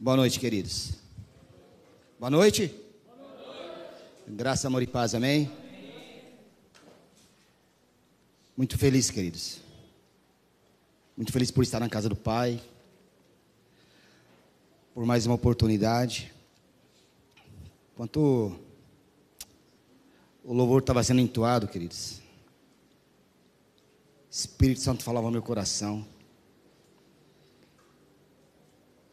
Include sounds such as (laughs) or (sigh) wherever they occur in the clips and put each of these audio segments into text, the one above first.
Boa noite, queridos. Boa noite. Graça, amor e paz, amém? Muito feliz, queridos. Muito feliz por estar na casa do Pai, por mais uma oportunidade. Enquanto o louvor estava sendo entoado, queridos, Espírito Santo falava no meu coração.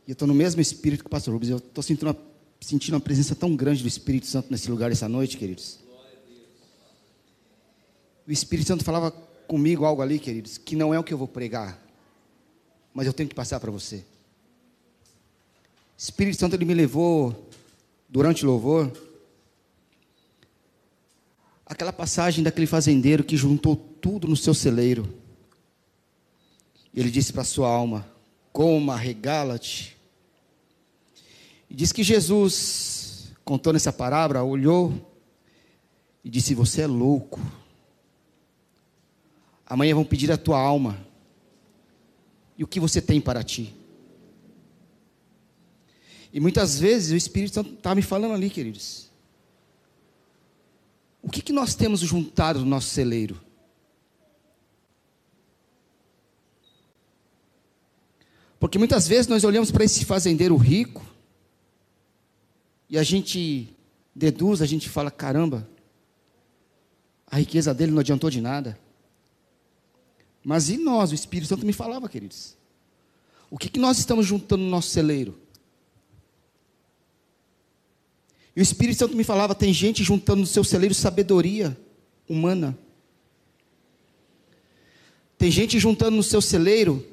E eu estou no mesmo espírito que o pastor Rubens. Eu estou sentindo uma, sentindo uma presença tão grande do Espírito Santo nesse lugar essa noite, queridos. O Espírito Santo falava comigo algo ali, queridos, que não é o que eu vou pregar, mas eu tenho que passar para você. O Espírito Santo ele me levou durante o louvor aquela passagem daquele fazendeiro que juntou tudo no seu celeiro. Ele disse para sua alma: coma, regala-te, diz que Jesus, contando essa parábola, olhou e disse: Você é louco. Amanhã vão pedir a tua alma. E o que você tem para ti? E muitas vezes o Espírito Santo está me falando ali, queridos. O que, que nós temos juntado no nosso celeiro? Porque muitas vezes nós olhamos para esse fazendeiro rico e a gente deduz, a gente fala: caramba, a riqueza dele não adiantou de nada. Mas e nós? O Espírito Santo me falava, queridos. O que, que nós estamos juntando no nosso celeiro? E o Espírito Santo me falava: tem gente juntando no seu celeiro sabedoria humana. Tem gente juntando no seu celeiro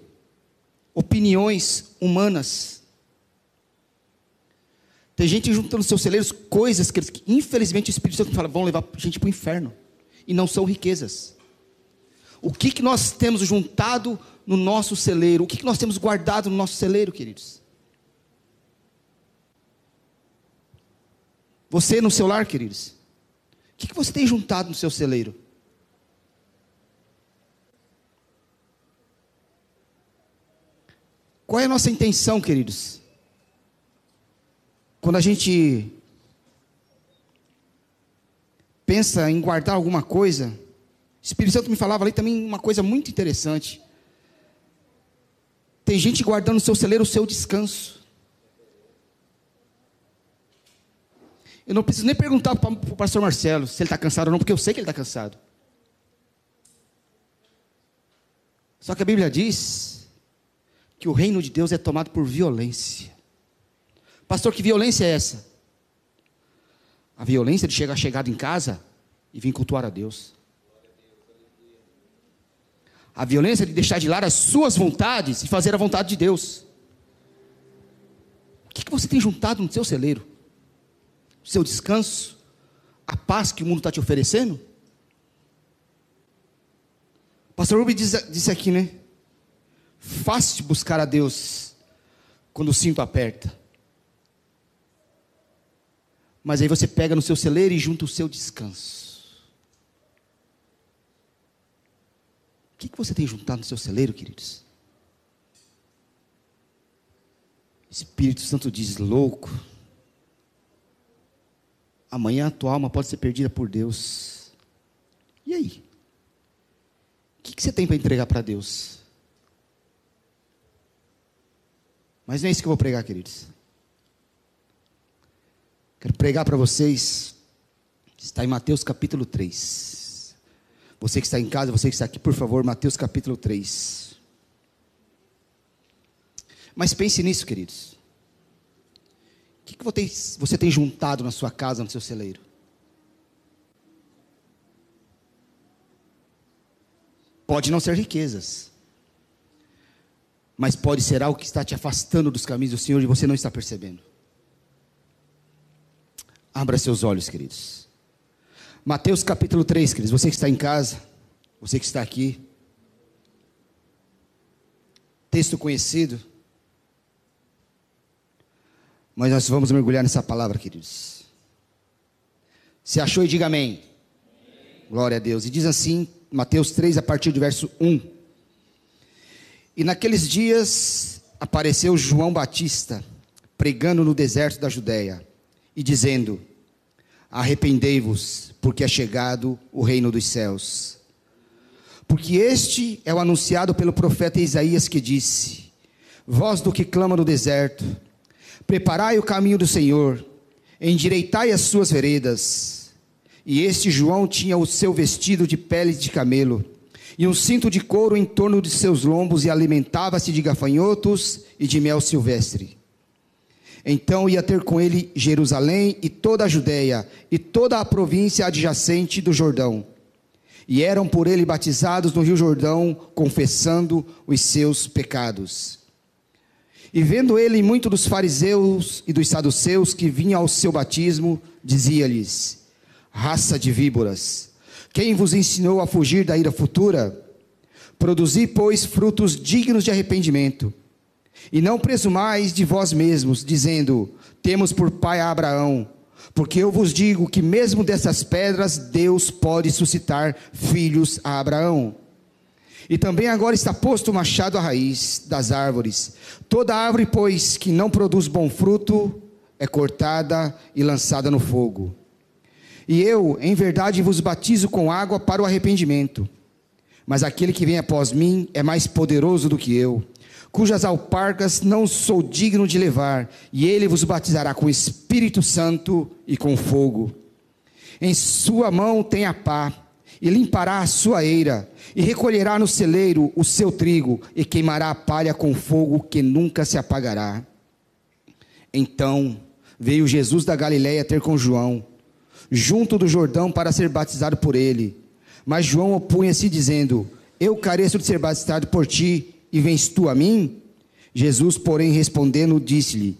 opiniões humanas. Tem gente juntando nos seus celeiros coisas que, infelizmente, o Espírito Santo fala, vão levar gente para o inferno. E não são riquezas. O que, que nós temos juntado no nosso celeiro? O que, que nós temos guardado no nosso celeiro, queridos? Você no seu lar, queridos? O que, que você tem juntado no seu celeiro? Qual é a nossa intenção, queridos? Quando a gente pensa em guardar alguma coisa, o Espírito Santo me falava ali também uma coisa muito interessante. Tem gente guardando no seu celeiro o seu descanso. Eu não preciso nem perguntar para o pastor Marcelo se ele está cansado ou não, porque eu sei que ele está cansado. Só que a Bíblia diz que o reino de Deus é tomado por violência. Pastor, que violência é essa? A violência de chegar chegado em casa e vir cultuar a Deus. A violência de deixar de lado as suas vontades e fazer a vontade de Deus. O que, você tem juntado no seu celeiro? O seu descanso? A paz que o mundo está te oferecendo? Pastor Rubens disse, disse aqui, né? Fácil buscar a Deus quando o cinto aperta. Mas aí você pega no seu celeiro e junta o seu descanso. O que, você tem juntado no seu celeiro, queridos? Espírito Santo diz: louco. Amanhã a tua alma pode ser perdida por Deus. E aí? O que, que você tem para entregar para Deus? Mas não é isso que eu vou pregar, queridos. Quero pregar para vocês. Está em Mateus capítulo 3. Você que está em casa, você que está aqui, por favor, Mateus capítulo 3. Mas pense nisso, queridos. O que, que você tem juntado na sua casa, no seu celeiro? Pode não ser riquezas, mas pode ser algo que está te afastando dos caminhos do Senhor e você não está percebendo. Abra seus olhos, queridos. Mateus capítulo 3, queridos. Você que está em casa, você que está aqui. Texto conhecido. Mas nós vamos mergulhar nessa palavra, queridos. Se achou e diga amém. amém. Glória a Deus. E diz assim, Mateus 3, a partir do verso 1. E naqueles dias apareceu João Batista pregando no deserto da Judéia e dizendo: Arrependei-vos, porque é chegado o reino dos céus. Porque este é o anunciado pelo profeta Isaías que disse: Voz do que clama no deserto, preparai o caminho do Senhor, endireitai as suas veredas. E este João tinha o seu vestido de pele de camelo e um cinto de couro em torno de seus lombos e alimentava-se de gafanhotos e de mel silvestre. Então ia ter com ele Jerusalém e toda a Judéia e toda a província adjacente do Jordão. E eram por ele batizados no Rio Jordão, confessando os seus pecados. E vendo ele muito dos fariseus e dos saduceus que vinham ao seu batismo, dizia-lhes: Raça de víboras, quem vos ensinou a fugir da ira futura? Produzi, pois, frutos dignos de arrependimento. E não presumais de vós mesmos, dizendo: Temos por pai a Abraão. Porque eu vos digo que, mesmo dessas pedras, Deus pode suscitar filhos a Abraão. E também agora está posto o machado à raiz das árvores. Toda árvore, pois, que não produz bom fruto, é cortada e lançada no fogo. E eu, em verdade, vos batizo com água para o arrependimento. Mas aquele que vem após mim é mais poderoso do que eu, cujas alpargas não sou digno de levar, e ele vos batizará com Espírito Santo e com fogo. Em sua mão tem a pá, e limpará a sua eira, e recolherá no celeiro o seu trigo, e queimará a palha com fogo que nunca se apagará. Então veio Jesus da Galiléia ter com João junto do Jordão para ser batizado por ele. Mas João opunha-se, dizendo: Eu careço de ser batizado por ti, e vens tu a mim? Jesus, porém, respondendo, disse-lhe: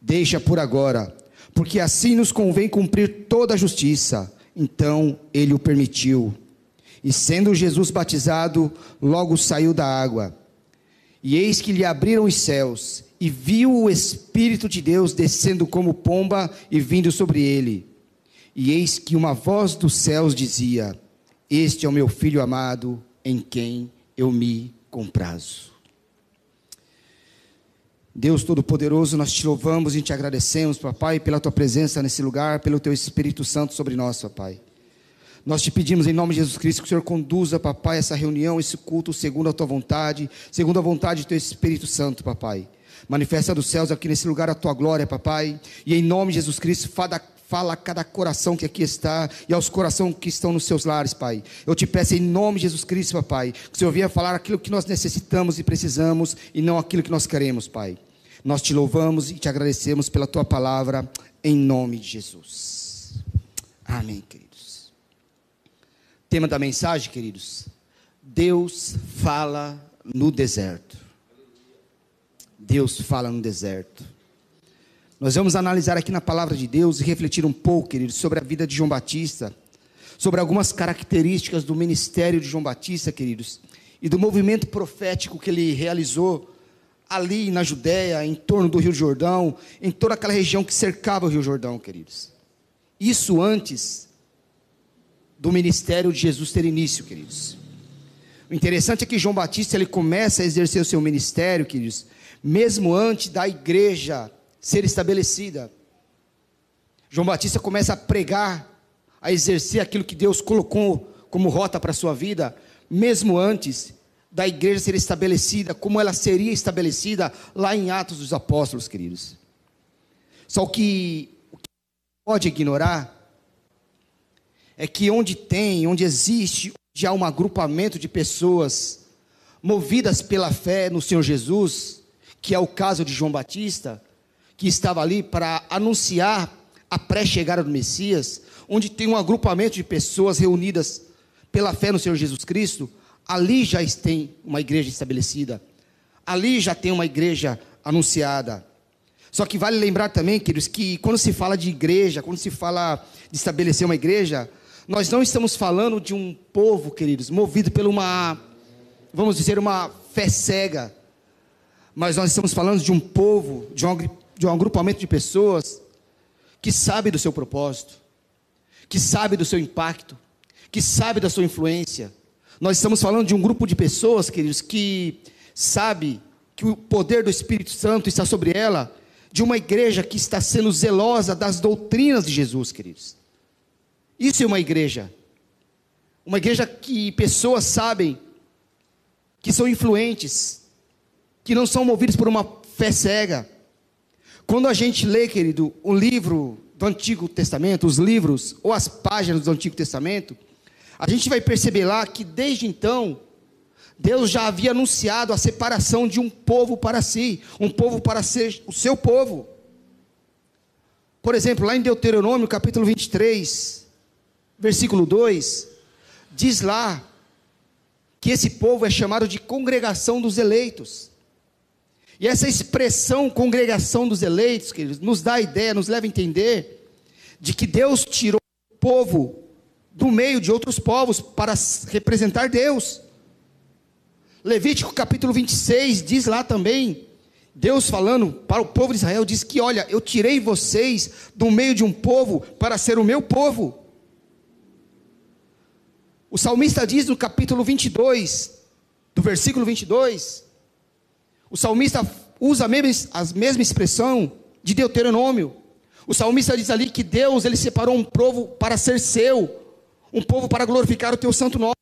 Deixa por agora, porque assim nos convém cumprir toda a justiça. Então ele o permitiu. E sendo Jesus batizado, logo saiu da água. E eis que lhe abriram os céus, e viu o Espírito de Deus descendo como pomba e vindo sobre ele e eis que uma voz dos céus dizia: Este é o meu filho amado, em quem eu me comprazo. Deus Todo-Poderoso, nós te louvamos e te agradecemos, papai, pela tua presença nesse lugar, pelo teu Espírito Santo sobre nós, papai. Nós te pedimos em nome de Jesus Cristo que o Senhor conduza, papai, essa reunião, esse culto, segundo a tua vontade, segundo a vontade do teu Espírito Santo, papai. Manifesta dos céus aqui nesse lugar a tua glória, papai. E em nome de Jesus Cristo, fada Fala a cada coração que aqui está e aos corações que estão nos seus lares, Pai. Eu te peço em nome de Jesus Cristo, Pai, que o Senhor venha falar aquilo que nós necessitamos e precisamos e não aquilo que nós queremos, Pai. Nós te louvamos e te agradecemos pela tua palavra, em nome de Jesus. Amém, queridos. Tema da mensagem, queridos: Deus fala no deserto. Deus fala no deserto. Nós vamos analisar aqui na palavra de Deus e refletir um pouco, queridos, sobre a vida de João Batista, sobre algumas características do ministério de João Batista, queridos, e do movimento profético que ele realizou ali na Judéia, em torno do Rio Jordão, em toda aquela região que cercava o Rio Jordão, queridos. Isso antes do ministério de Jesus ter início, queridos. O interessante é que João Batista ele começa a exercer o seu ministério, queridos, mesmo antes da igreja ser estabelecida. João Batista começa a pregar, a exercer aquilo que Deus colocou como rota para a sua vida, mesmo antes da igreja ser estabelecida, como ela seria estabelecida lá em Atos dos Apóstolos, queridos. Só que o que pode ignorar é que onde tem, onde existe, onde há um agrupamento de pessoas movidas pela fé no Senhor Jesus, que é o caso de João Batista, que estava ali para anunciar a pré-chegada do Messias, onde tem um agrupamento de pessoas reunidas pela fé no Senhor Jesus Cristo, ali já tem uma igreja estabelecida, ali já tem uma igreja anunciada. Só que vale lembrar também, queridos, que quando se fala de igreja, quando se fala de estabelecer uma igreja, nós não estamos falando de um povo, queridos, movido por uma, vamos dizer, uma fé cega, mas nós estamos falando de um povo, de um de um agrupamento de pessoas que sabe do seu propósito, que sabe do seu impacto, que sabe da sua influência. Nós estamos falando de um grupo de pessoas, queridos, que sabe que o poder do Espírito Santo está sobre ela de uma igreja que está sendo zelosa das doutrinas de Jesus, queridos. Isso é uma igreja. Uma igreja que pessoas sabem que são influentes, que não são movidos por uma fé cega. Quando a gente lê, querido, o livro do Antigo Testamento, os livros ou as páginas do Antigo Testamento, a gente vai perceber lá que desde então, Deus já havia anunciado a separação de um povo para si, um povo para ser o seu povo. Por exemplo, lá em Deuteronômio capítulo 23, versículo 2, diz lá que esse povo é chamado de congregação dos eleitos. E essa expressão congregação dos eleitos, queridos, nos dá a ideia, nos leva a entender de que Deus tirou o povo do meio de outros povos para representar Deus. Levítico capítulo 26 diz lá também, Deus falando para o povo de Israel, diz que: Olha, eu tirei vocês do meio de um povo para ser o meu povo. O salmista diz no capítulo 22, do versículo 22, o salmista usa a mesma, expressão de Deuteronômio. O salmista diz ali que Deus ele separou um povo para ser seu, um povo para glorificar o teu santo nome.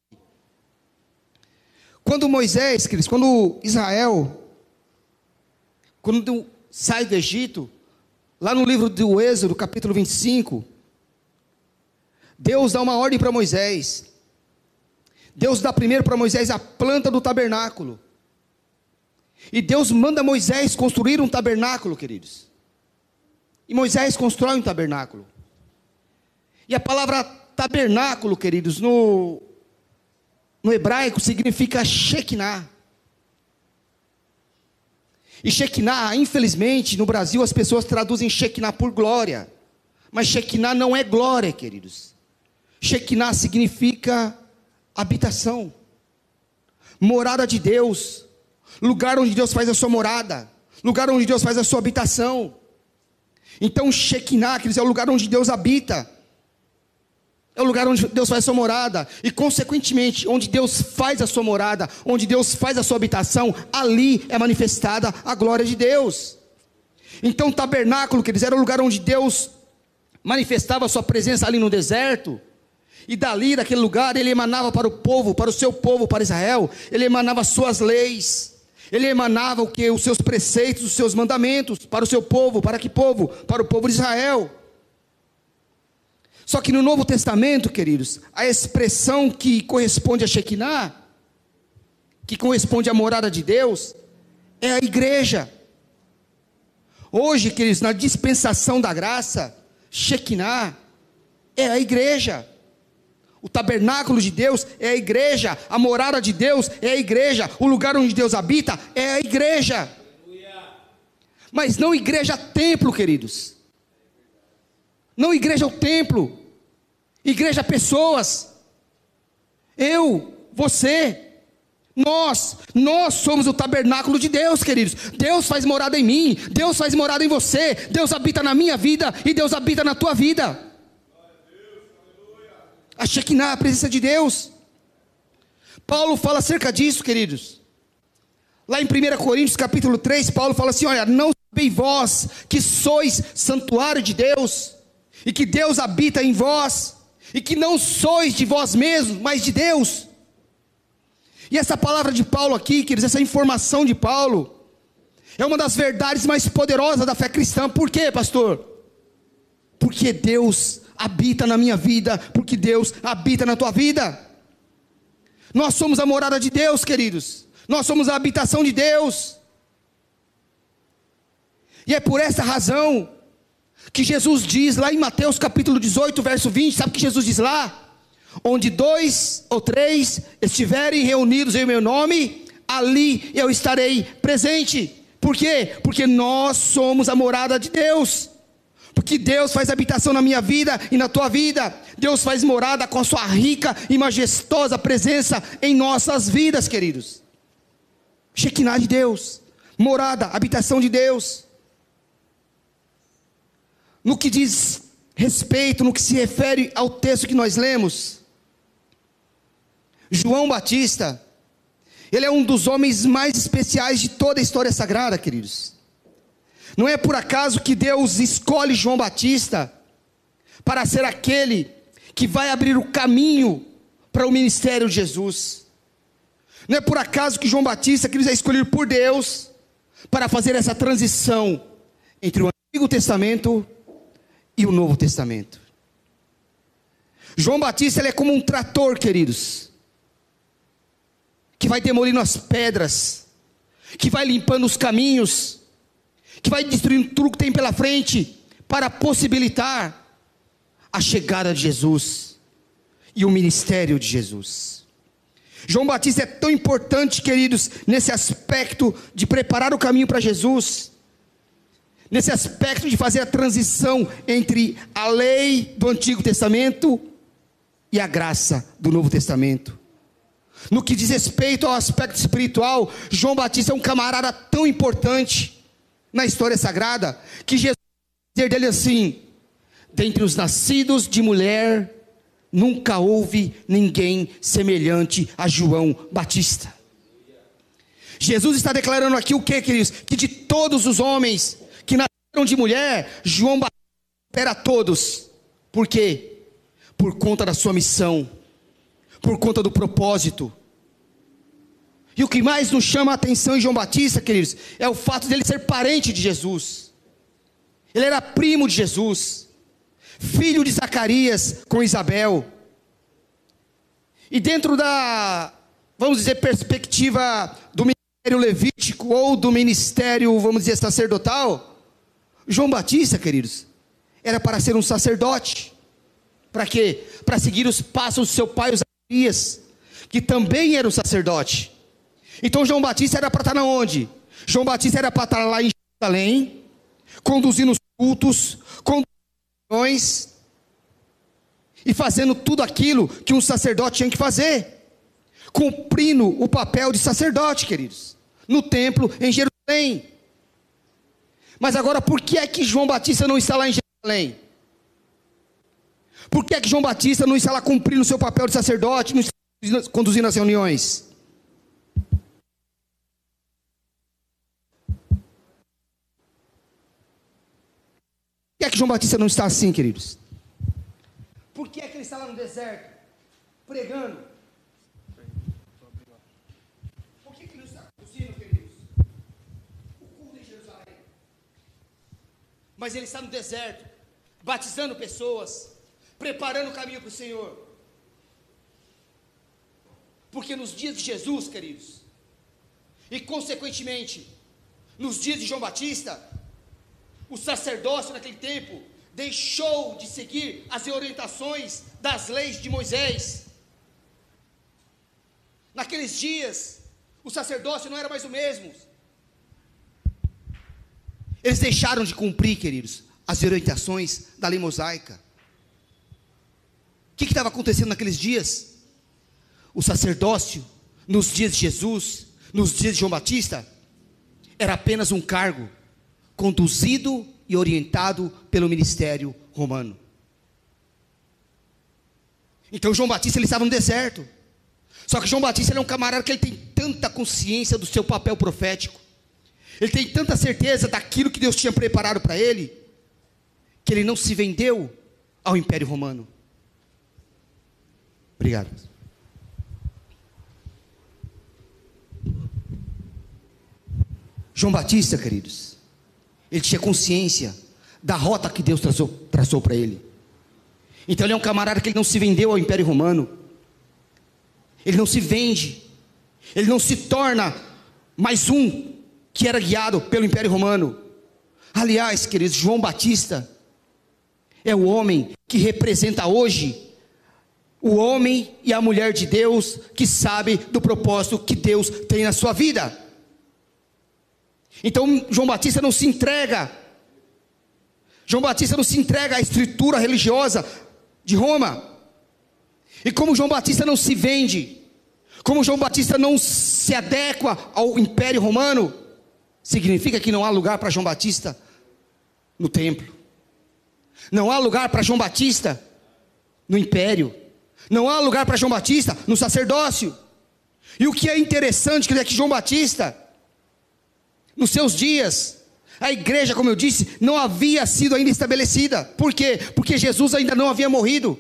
Quando Moisés, queridos, quando Israel, quando sai do Egito, lá no livro do Êxodo, capítulo 25, Deus dá uma ordem para Moisés. Deus dá primeiro para Moisés a planta do tabernáculo. E Deus manda Moisés construir um tabernáculo, queridos. E Moisés constrói um tabernáculo. E a palavra tabernáculo, queridos, no, no hebraico significa Shekinah. E Shekinah, infelizmente, no Brasil as pessoas traduzem Shekinah por glória. Mas Shekinah não é glória, queridos. Shekinah significa habitação, morada de Deus, lugar onde Deus faz a sua morada, lugar onde Deus faz a sua habitação. Então, Shekinah, queridos, é o lugar onde Deus habita. É o lugar onde Deus faz a sua morada. E, consequentemente, onde Deus faz a sua morada, onde Deus faz a sua habitação, ali é manifestada a glória de Deus. Então, tabernáculo, queridos, era o lugar onde Deus manifestava a sua presença ali no deserto. E dali, daquele lugar, ele emanava para o povo, para o seu povo, para Israel, ele emanava as suas leis. Ele emanava o que? Os seus preceitos, os seus mandamentos para o seu povo, para que povo? Para o povo de Israel. Só que no Novo Testamento, queridos, a expressão que corresponde a Shekinah, que corresponde à morada de Deus, é a igreja. Hoje, queridos, na dispensação da graça, Shekinah é a igreja. O tabernáculo de Deus é a igreja, a morada de Deus é a igreja, o lugar onde Deus habita é a igreja. Mas não igreja templo, queridos. Não igreja é o templo. Igreja é pessoas. Eu, você, nós, nós somos o tabernáculo de Deus, queridos. Deus faz morada em mim, Deus faz morada em você, Deus habita na minha vida e Deus habita na tua vida. A Shekinah, a presença de Deus. Paulo fala acerca disso, queridos. Lá em 1 Coríntios capítulo 3, Paulo fala assim: olha, não sabeis vós que sois santuário de Deus e que Deus habita em vós, e que não sois de vós mesmos, mas de Deus. E essa palavra de Paulo aqui, queridos, essa informação de Paulo, é uma das verdades mais poderosas da fé cristã. Por quê, pastor? Porque Deus habita na minha vida, porque Deus habita na tua vida. Nós somos a morada de Deus, queridos. Nós somos a habitação de Deus. E é por essa razão que Jesus diz lá em Mateus capítulo 18, verso 20, sabe o que Jesus diz lá? Onde dois ou três estiverem reunidos em meu nome, ali eu estarei presente. Por quê? Porque nós somos a morada de Deus. Porque Deus faz habitação na minha vida e na tua vida. Deus faz morada com a sua rica e majestosa presença em nossas vidas, queridos. Shekinah de Deus, morada, habitação de Deus no que diz respeito, no que se refere ao texto que nós lemos, João Batista, ele é um dos homens mais especiais de toda a história sagrada, queridos. Não é por acaso que Deus escolhe João Batista para ser aquele que vai abrir o caminho para o ministério de Jesus. Não é por acaso que João Batista, queridos, é escolhido por Deus para fazer essa transição entre o Antigo Testamento e o Novo Testamento. João Batista ele é como um trator, queridos, que vai demolindo as pedras, que vai limpando os caminhos, que vai destruindo tudo que tem pela frente, para possibilitar a chegada de Jesus e o ministério de Jesus. João Batista é tão importante, queridos, nesse aspecto de preparar o caminho para Jesus, nesse aspecto de fazer a transição entre a lei do Antigo Testamento e a graça do Novo Testamento. No que diz respeito ao aspecto espiritual, João Batista é um camarada tão importante na história sagrada que Jesus dizer dele assim: dentre os nascidos de mulher, nunca houve ninguém semelhante a João Batista. Jesus está declarando aqui o que, queridos? Que de todos os homens que nasceram de mulher, João Batista era todos. Por quê? por conta da sua missão, por conta do propósito. E o que mais nos chama a atenção em João Batista, queridos, é o fato dele ser parente de Jesus. Ele era primo de Jesus, filho de Zacarias com Isabel. E dentro da, vamos dizer, perspectiva do ministério levítico ou do ministério, vamos dizer, sacerdotal, João Batista, queridos, era para ser um sacerdote. Para quê? Para seguir os passos do seu pai, Zacarias, que também era um sacerdote. Então João Batista era para estar na onde? João Batista era para estar lá em Jerusalém, conduzindo os cultos, conduzindo e fazendo tudo aquilo que um sacerdote tinha que fazer, cumprindo o papel de sacerdote, queridos, no templo em Jerusalém. Mas agora, por que é que João Batista não está lá em Jerusalém? Por que, é que João Batista não está lá cumprindo o seu papel de sacerdote, não está conduzindo as reuniões? Que é que João Batista não está assim, queridos? Por que é que ele está lá no deserto, pregando? Por que, ele não está conduzindo, queridos? O culto em Jerusalém. Mas ele está no deserto, batizando pessoas, preparando o caminho para o Senhor. Porque nos dias de Jesus, queridos, e consequentemente, nos dias de João Batista, o sacerdócio naquele tempo deixou de seguir as orientações das leis de Moisés. Naqueles dias, o sacerdócio não era mais o mesmo. Eles deixaram de cumprir, queridos, as orientações da lei mosaica. O que estava acontecendo naqueles dias? O sacerdócio, nos dias de Jesus, nos dias de João Batista, era apenas um cargo conduzido e orientado pelo ministério romano. Então João Batista ele estava no deserto. Só que João Batista é um camarada que ele tem tanta consciência do seu papel profético. Ele tem tanta certeza daquilo que Deus tinha preparado para ele, que ele não se vendeu ao Império Romano. Obrigado. João Batista, queridos, ele tinha consciência da rota que Deus traçou, traçou para ele. Então ele é um camarada que ele não se vendeu ao Império Romano. Ele não se vende. Ele não se torna mais um que era guiado pelo Império Romano. Aliás, queridos, João Batista é o homem que representa hoje o homem e a mulher de Deus que sabe do propósito que Deus tem na sua vida. Então João Batista não se entrega. João Batista não se entrega à estrutura religiosa de Roma. E como João Batista não se vende, como João Batista não se adequa ao Império Romano, significa que não há lugar para João Batista no templo. Não há lugar para João Batista no império. Não há lugar para João Batista no sacerdócio. E o que é interessante é que João Batista, nos seus dias, A igreja, como eu disse, não havia sido ainda estabelecida. Por quê? Porque Jesus ainda não havia morrido.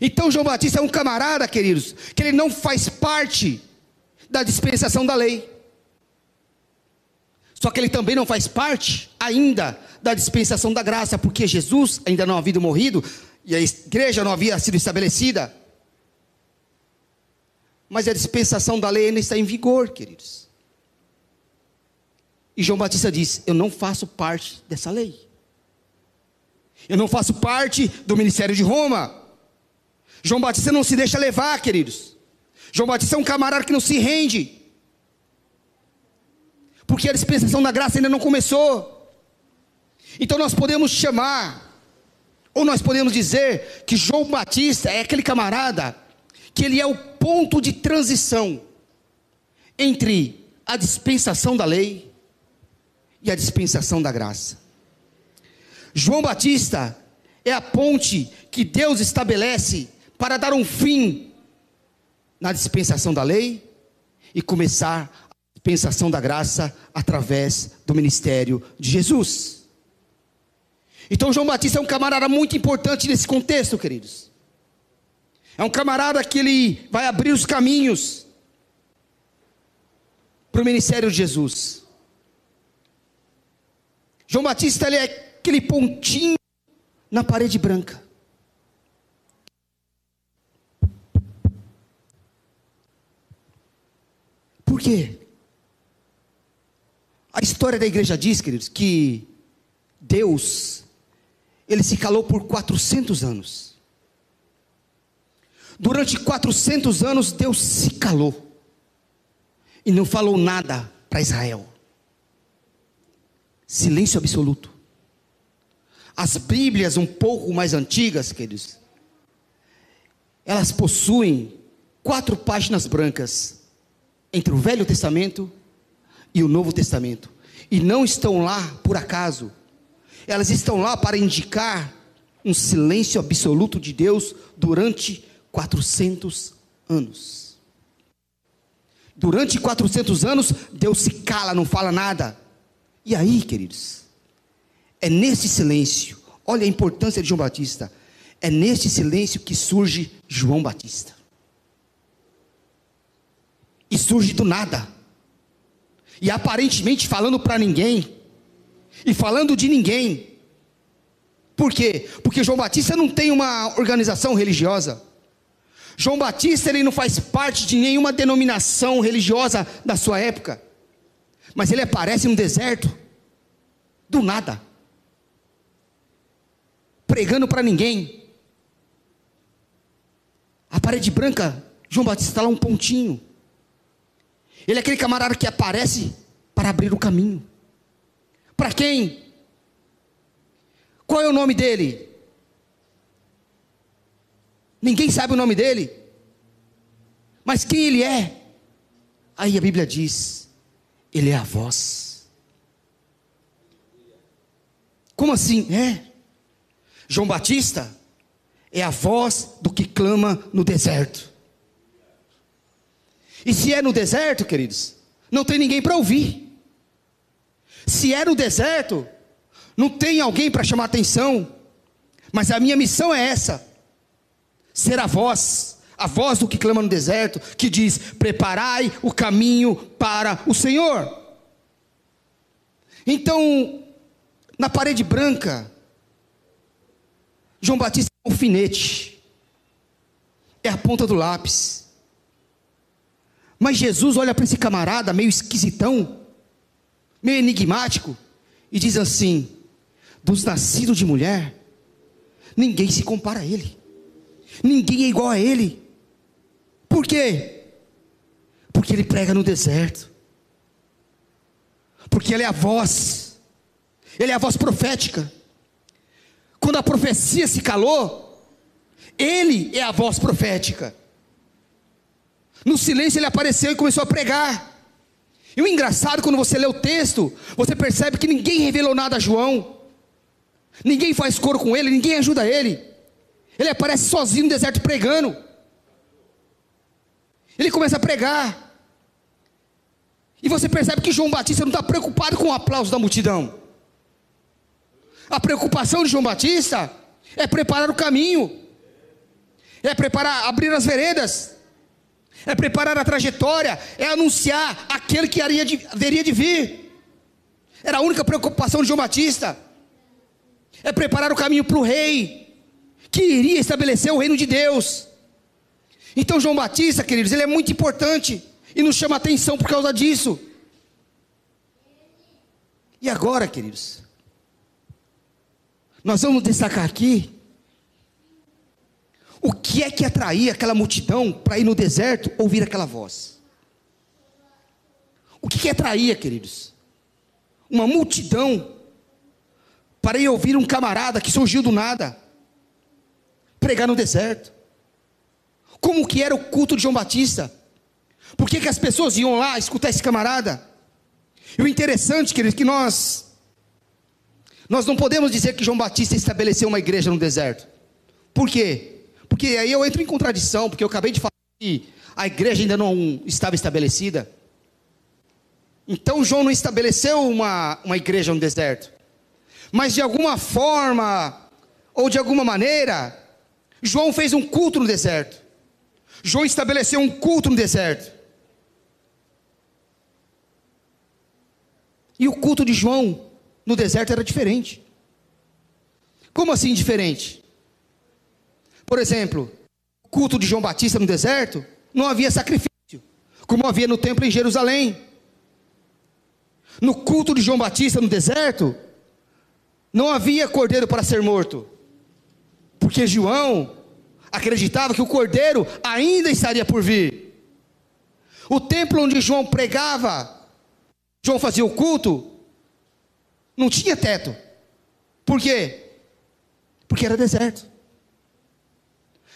Então João Batista é um camarada, queridos, que ele não faz parte da dispensação da lei. Só que ele também não faz parte ainda da dispensação da graça, porque Jesus ainda não havia morrido e a igreja não havia sido estabelecida. Mas a dispensação da lei ainda está em vigor, queridos. E João Batista diz: Eu não faço parte dessa lei. Eu não faço parte do ministério de Roma. João Batista não se deixa levar, queridos. João Batista é um camarada que não se rende. Porque a dispensação da graça ainda não começou. Então nós podemos chamar, ou nós podemos dizer que João Batista é aquele camarada que ele é o ponto de transição entre a dispensação da lei e a dispensação da graça. João Batista é a ponte que Deus estabelece para dar um fim na dispensação da lei e começar a dispensação da graça através do ministério de Jesus. Então João Batista é um camarada muito importante nesse contexto, queridos. É um camarada que ele vai abrir os caminhos para o ministério de Jesus. João Batista ele é aquele pontinho na parede branca. Por quê? A história da igreja diz, queridos, que Deus, ele se calou por 400 anos. Durante 400 anos, Deus se calou e não falou nada para Israel. Silêncio absoluto. As Bíblias um pouco mais antigas, queridos, elas possuem quatro páginas brancas entre o Velho Testamento e o Novo Testamento. E não estão lá por acaso. Elas estão lá para indicar um silêncio absoluto de Deus durante 400 anos. Durante 400 anos, Deus se cala, não fala nada. E aí, queridos, é nesse silêncio, olha a importância de João Batista, é nesse silêncio que surge João Batista. E surge do nada. E aparentemente falando para ninguém, e falando de ninguém. Por quê? Porque João Batista não tem uma organização religiosa. João Batista ele não faz parte de nenhuma denominação religiosa da sua época, mas ele aparece no deserto, do nada, pregando para ninguém. A parede branca, João Batista está lá um pontinho. Ele é aquele camarada que aparece para abrir o caminho. Para quem? Qual é o nome dele? Ninguém sabe o nome dele. Mas quem ele é? Aí a Bíblia diz: Ele é a voz. Como assim? É. João Batista é a voz do que clama no deserto. E se é no deserto, queridos, não tem ninguém para ouvir. Se é no deserto, não tem alguém para chamar atenção. Mas a minha missão é essa ser a voz, a voz do que clama no deserto, que diz: preparai o caminho para o Senhor. Então, na parede branca, João Batista é um alfinete, é a ponta do lápis. Mas Jesus olha para esse camarada meio esquisitão, meio enigmático, e diz assim: dos nascidos de mulher, ninguém se compara a ele. Ninguém é igual a ele. Por quê? Porque ele prega no deserto. Porque ele é a voz. Ele é a voz profética. Quando a profecia se calou, ele é a voz profética. No silêncio ele apareceu e começou a pregar. E o engraçado, quando você lê o texto, você percebe que ninguém revelou nada a João, ninguém faz coro com ele, ninguém ajuda ele. Ele aparece sozinho no deserto pregando. Ele começa a pregar. E você percebe que João Batista não está preocupado com o aplauso da multidão. A preocupação de João Batista é preparar o caminho, é preparar, abrir as veredas, é preparar a trajetória, é anunciar aquele que haria de, haveria de vir. Era a única preocupação de João Batista. É preparar o caminho para o rei, que iria estabelecer o reino de Deus. Então, João Batista, queridos, ele é muito importante e nos chama atenção por causa disso. E agora, queridos, nós vamos destacar aqui o que é que atraía aquela multidão para ir no deserto ouvir aquela voz. O que, que atraía, queridos? Uma multidão para ir ouvir um camarada que surgiu do nada pregar no deserto. Como que era o culto de João Batista? Por que, que as pessoas iam lá escutar esse camarada? E o interessante, querido, é que nós nós não podemos dizer que João Batista estabeleceu uma igreja no deserto. Por quê? Porque aí eu entro em contradição, porque eu acabei de falar que a igreja ainda não estava estabelecida. Então João não estabeleceu uma, uma igreja no deserto. Mas de alguma forma, ou de alguma maneira, João fez um culto no deserto. João estabeleceu um culto no deserto. E o culto de João no deserto era diferente. Como assim diferente? Por exemplo, o culto de João Batista no deserto não havia sacrifício, como havia no templo em Jerusalém. No culto de João Batista no deserto, não havia cordeiro para ser morto, porque João acreditava que o cordeiro ainda estaria por vir. O templo onde João pregava, João fazia o culto, não tinha teto. Por quê? Porque era deserto.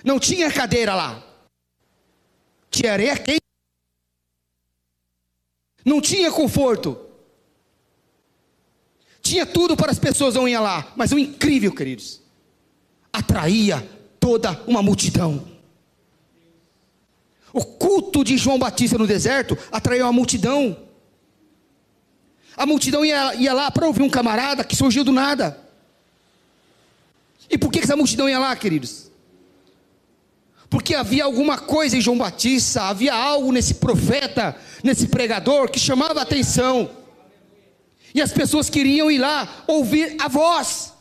Não tinha cadeira lá. Tinha areia quente. Não tinha conforto. Tinha tudo para as pessoas não ir lá. Mas o incrível, queridos, atraía toda uma multidão. O culto de João Batista no deserto atraiu uma multidão. A multidão ia, ia lá para ouvir um camarada que surgiu do nada. E por que essa multidão ia lá, queridos? Porque havia alguma coisa em João Batista, havia algo nesse profeta, nesse pregador que chamava a atenção. E as pessoas queriam ir lá ouvir a voz,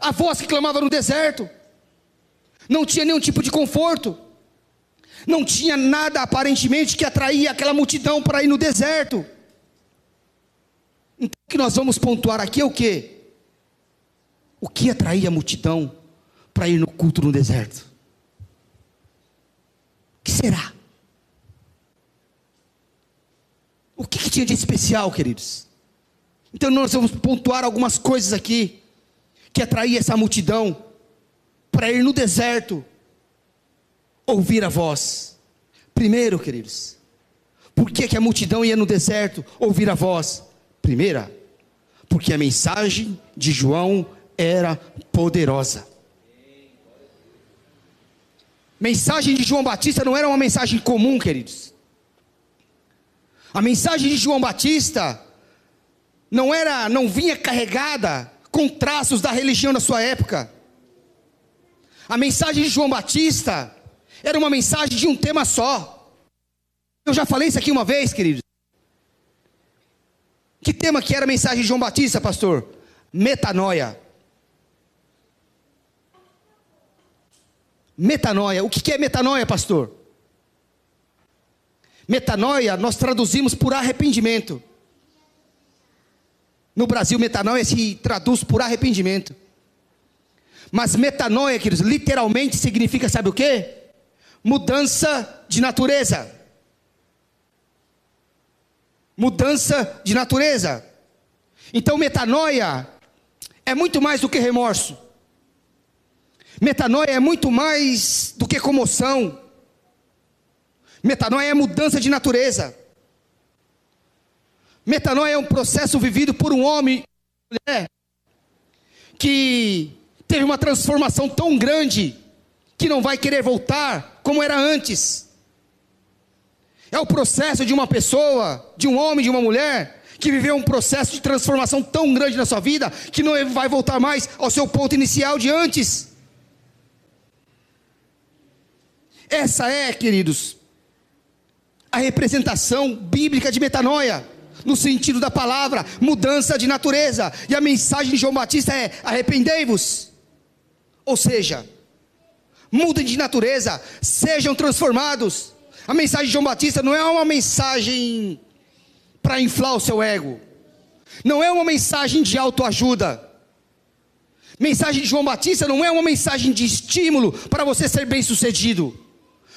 a voz que clamava no deserto não tinha nenhum tipo de conforto, não tinha nada aparentemente que atraía aquela multidão para ir no deserto. Então o que nós vamos pontuar aqui é o que? O que atraía a multidão para ir no culto no deserto? O que será? O que, que tinha de especial, queridos? Então nós vamos pontuar algumas coisas aqui que atraía essa multidão para ir no deserto ouvir a voz. Primeiro, queridos, por que, que a multidão ia no deserto ouvir a voz? Primeira, porque a mensagem de João era poderosa. Mensagem de João Batista não era uma mensagem comum, queridos. A mensagem de João Batista não era, não vinha carregada com traços da religião da sua época. A mensagem de João Batista era uma mensagem de um tema só. Eu já falei isso aqui uma vez, queridos. Que tema que era a mensagem de João Batista, pastor? Metanoia. Metanoia. O que é metanoia, pastor? Metanoia nós traduzimos por arrependimento. No Brasil, metanoia se traduz por arrependimento. Mas metanoia, queridos, literalmente significa, sabe o que? Mudança de natureza. Mudança de natureza. Então, metanoia é muito mais do que remorso. Metanoia é muito mais do que comoção. Metanoia é mudança de natureza. Metanoia é um processo vivido por um homem mulher que teve uma transformação tão grande que não vai querer voltar como era antes. É o processo de uma pessoa, de um homem, de uma mulher, que viveu um processo de transformação tão grande na sua vida, que não vai voltar mais ao seu ponto inicial de antes. Essa é, queridos, a representação bíblica de metanoia, no sentido da palavra, mudança de natureza. E a mensagem de João Batista é: arrependei-vos. Ou seja, mudem de natureza, sejam transformados. A mensagem de João Batista não é uma mensagem para inflar o seu ego, não é uma mensagem de autoajuda. Mensagem de João Batista não é uma mensagem de estímulo para você ser bem sucedido,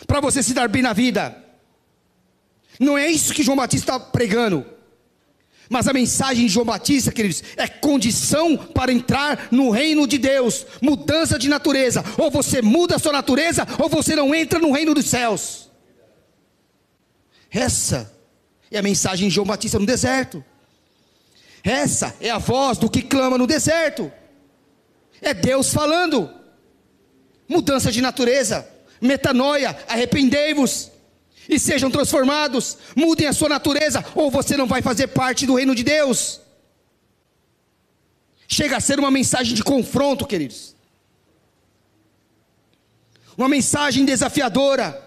para você se dar bem na vida. Não é isso que João Batista está pregando. Mas a mensagem de João Batista, queridos, é condição para entrar no reino de Deus, mudança de natureza. Ou você muda a sua natureza, ou você não entra no reino dos céus. Essa é a mensagem de João Batista no deserto. Essa é a voz do que clama no deserto. É Deus falando. Mudança de natureza, metanoia, arrependei-vos e sejam transformados, mudem a sua natureza, ou você não vai fazer parte do reino de Deus. Chega a ser uma mensagem de confronto, queridos, uma mensagem desafiadora,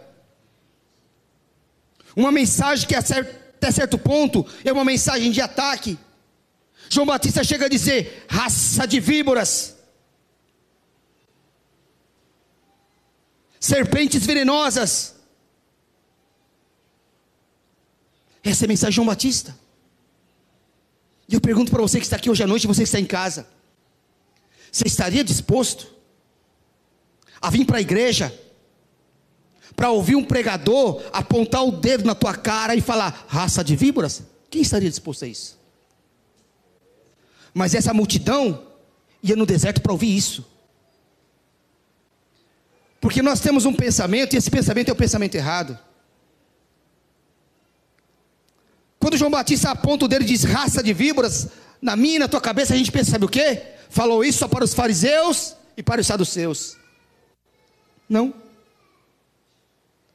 uma mensagem que até certo ponto é uma mensagem de ataque. João Batista chega a dizer: raça de víboras, serpentes venenosas, Essa é a mensagem de João Batista. E eu pergunto para você que está aqui hoje à noite, você que está em casa: você estaria disposto a vir para a igreja, para ouvir um pregador apontar o dedo na tua cara e falar, raça de víboras? Quem estaria disposto a isso? Mas essa multidão ia no deserto para ouvir isso. Porque nós temos um pensamento, e esse pensamento é o pensamento errado. Quando João Batista aponta o dedo e diz raça de víboras, na minha e na tua cabeça a gente sabe o que? Falou isso só para os fariseus e para os saduceus. Não.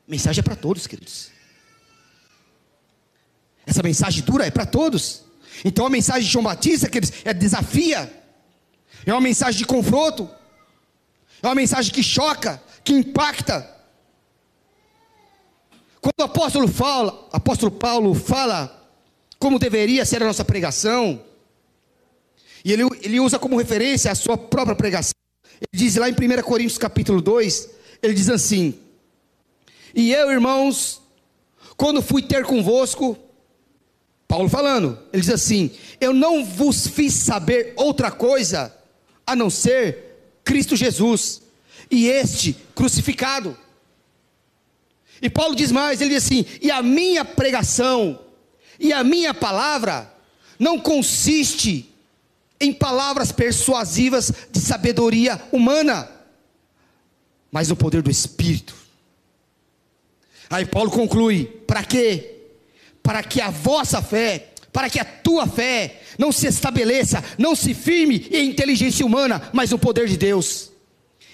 Mensagem é para todos, queridos. Essa mensagem dura é para todos. Então a mensagem de João Batista, queridos, é desafia. É uma mensagem de confronto. É uma mensagem que choca, que impacta. Quando o apóstolo fala, apóstolo Paulo fala como deveria ser a nossa pregação. E ele, ele usa como referência a sua própria pregação. Ele diz lá em 1 Coríntios capítulo 2, ele diz assim: E eu, irmãos, quando fui ter convosco, Paulo falando, ele diz assim: Eu não vos fiz saber outra coisa a não ser Cristo Jesus e este crucificado. E Paulo diz mais, ele diz assim: E a minha pregação e a minha palavra não consiste em palavras persuasivas de sabedoria humana, mas no poder do Espírito. Aí Paulo conclui: para quê? Para que a vossa fé, para que a tua fé não se estabeleça, não se firme em inteligência humana, mas no poder de Deus.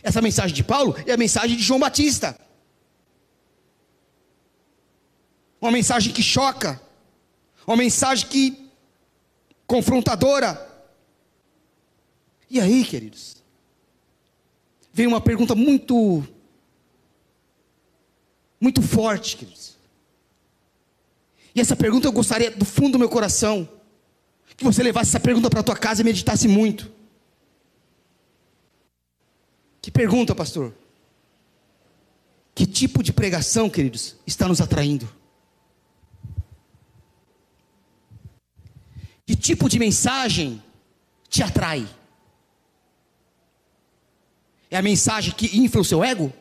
Essa mensagem de Paulo é a mensagem de João Batista. Uma mensagem que choca, uma mensagem que confrontadora. E aí, queridos? Vem uma pergunta muito muito forte, queridos. E essa pergunta eu gostaria do fundo do meu coração que você levasse essa pergunta para a tua casa e meditasse muito. Que pergunta, pastor? Que tipo de pregação, queridos, está nos atraindo? Que tipo de mensagem te atrai? É a mensagem que infla o seu ego?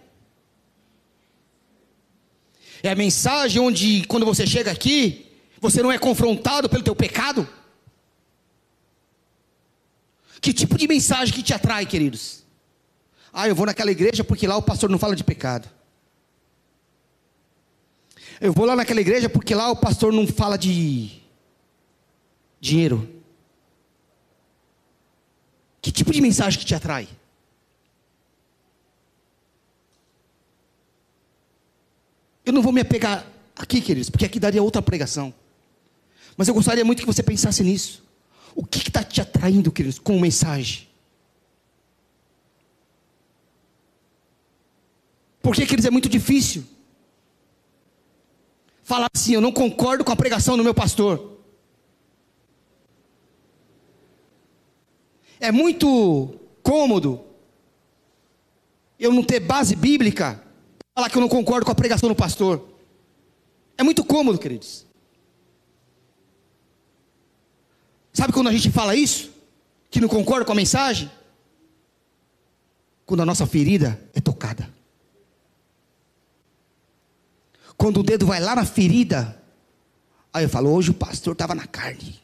É a mensagem onde, quando você chega aqui, você não é confrontado pelo teu pecado? Que tipo de mensagem que te atrai, queridos? Ah, eu vou naquela igreja porque lá o pastor não fala de pecado. Eu vou lá naquela igreja porque lá o pastor não fala de dinheiro? Que tipo de mensagem que te atrai? Eu não vou me apegar aqui, queridos, porque aqui daria outra pregação. Mas eu gostaria muito que você pensasse nisso. O que está te atraindo, queridos, com mensagem? Porque, queridos, é muito difícil falar assim: eu não concordo com a pregação do meu pastor. É muito cômodo eu não ter base bíblica, falar que eu não concordo com a pregação do pastor. É muito cômodo, queridos. Sabe quando a gente fala isso? Que não concorda com a mensagem? Quando a nossa ferida é tocada. Quando o dedo vai lá na ferida, aí eu falo, hoje o pastor estava na carne.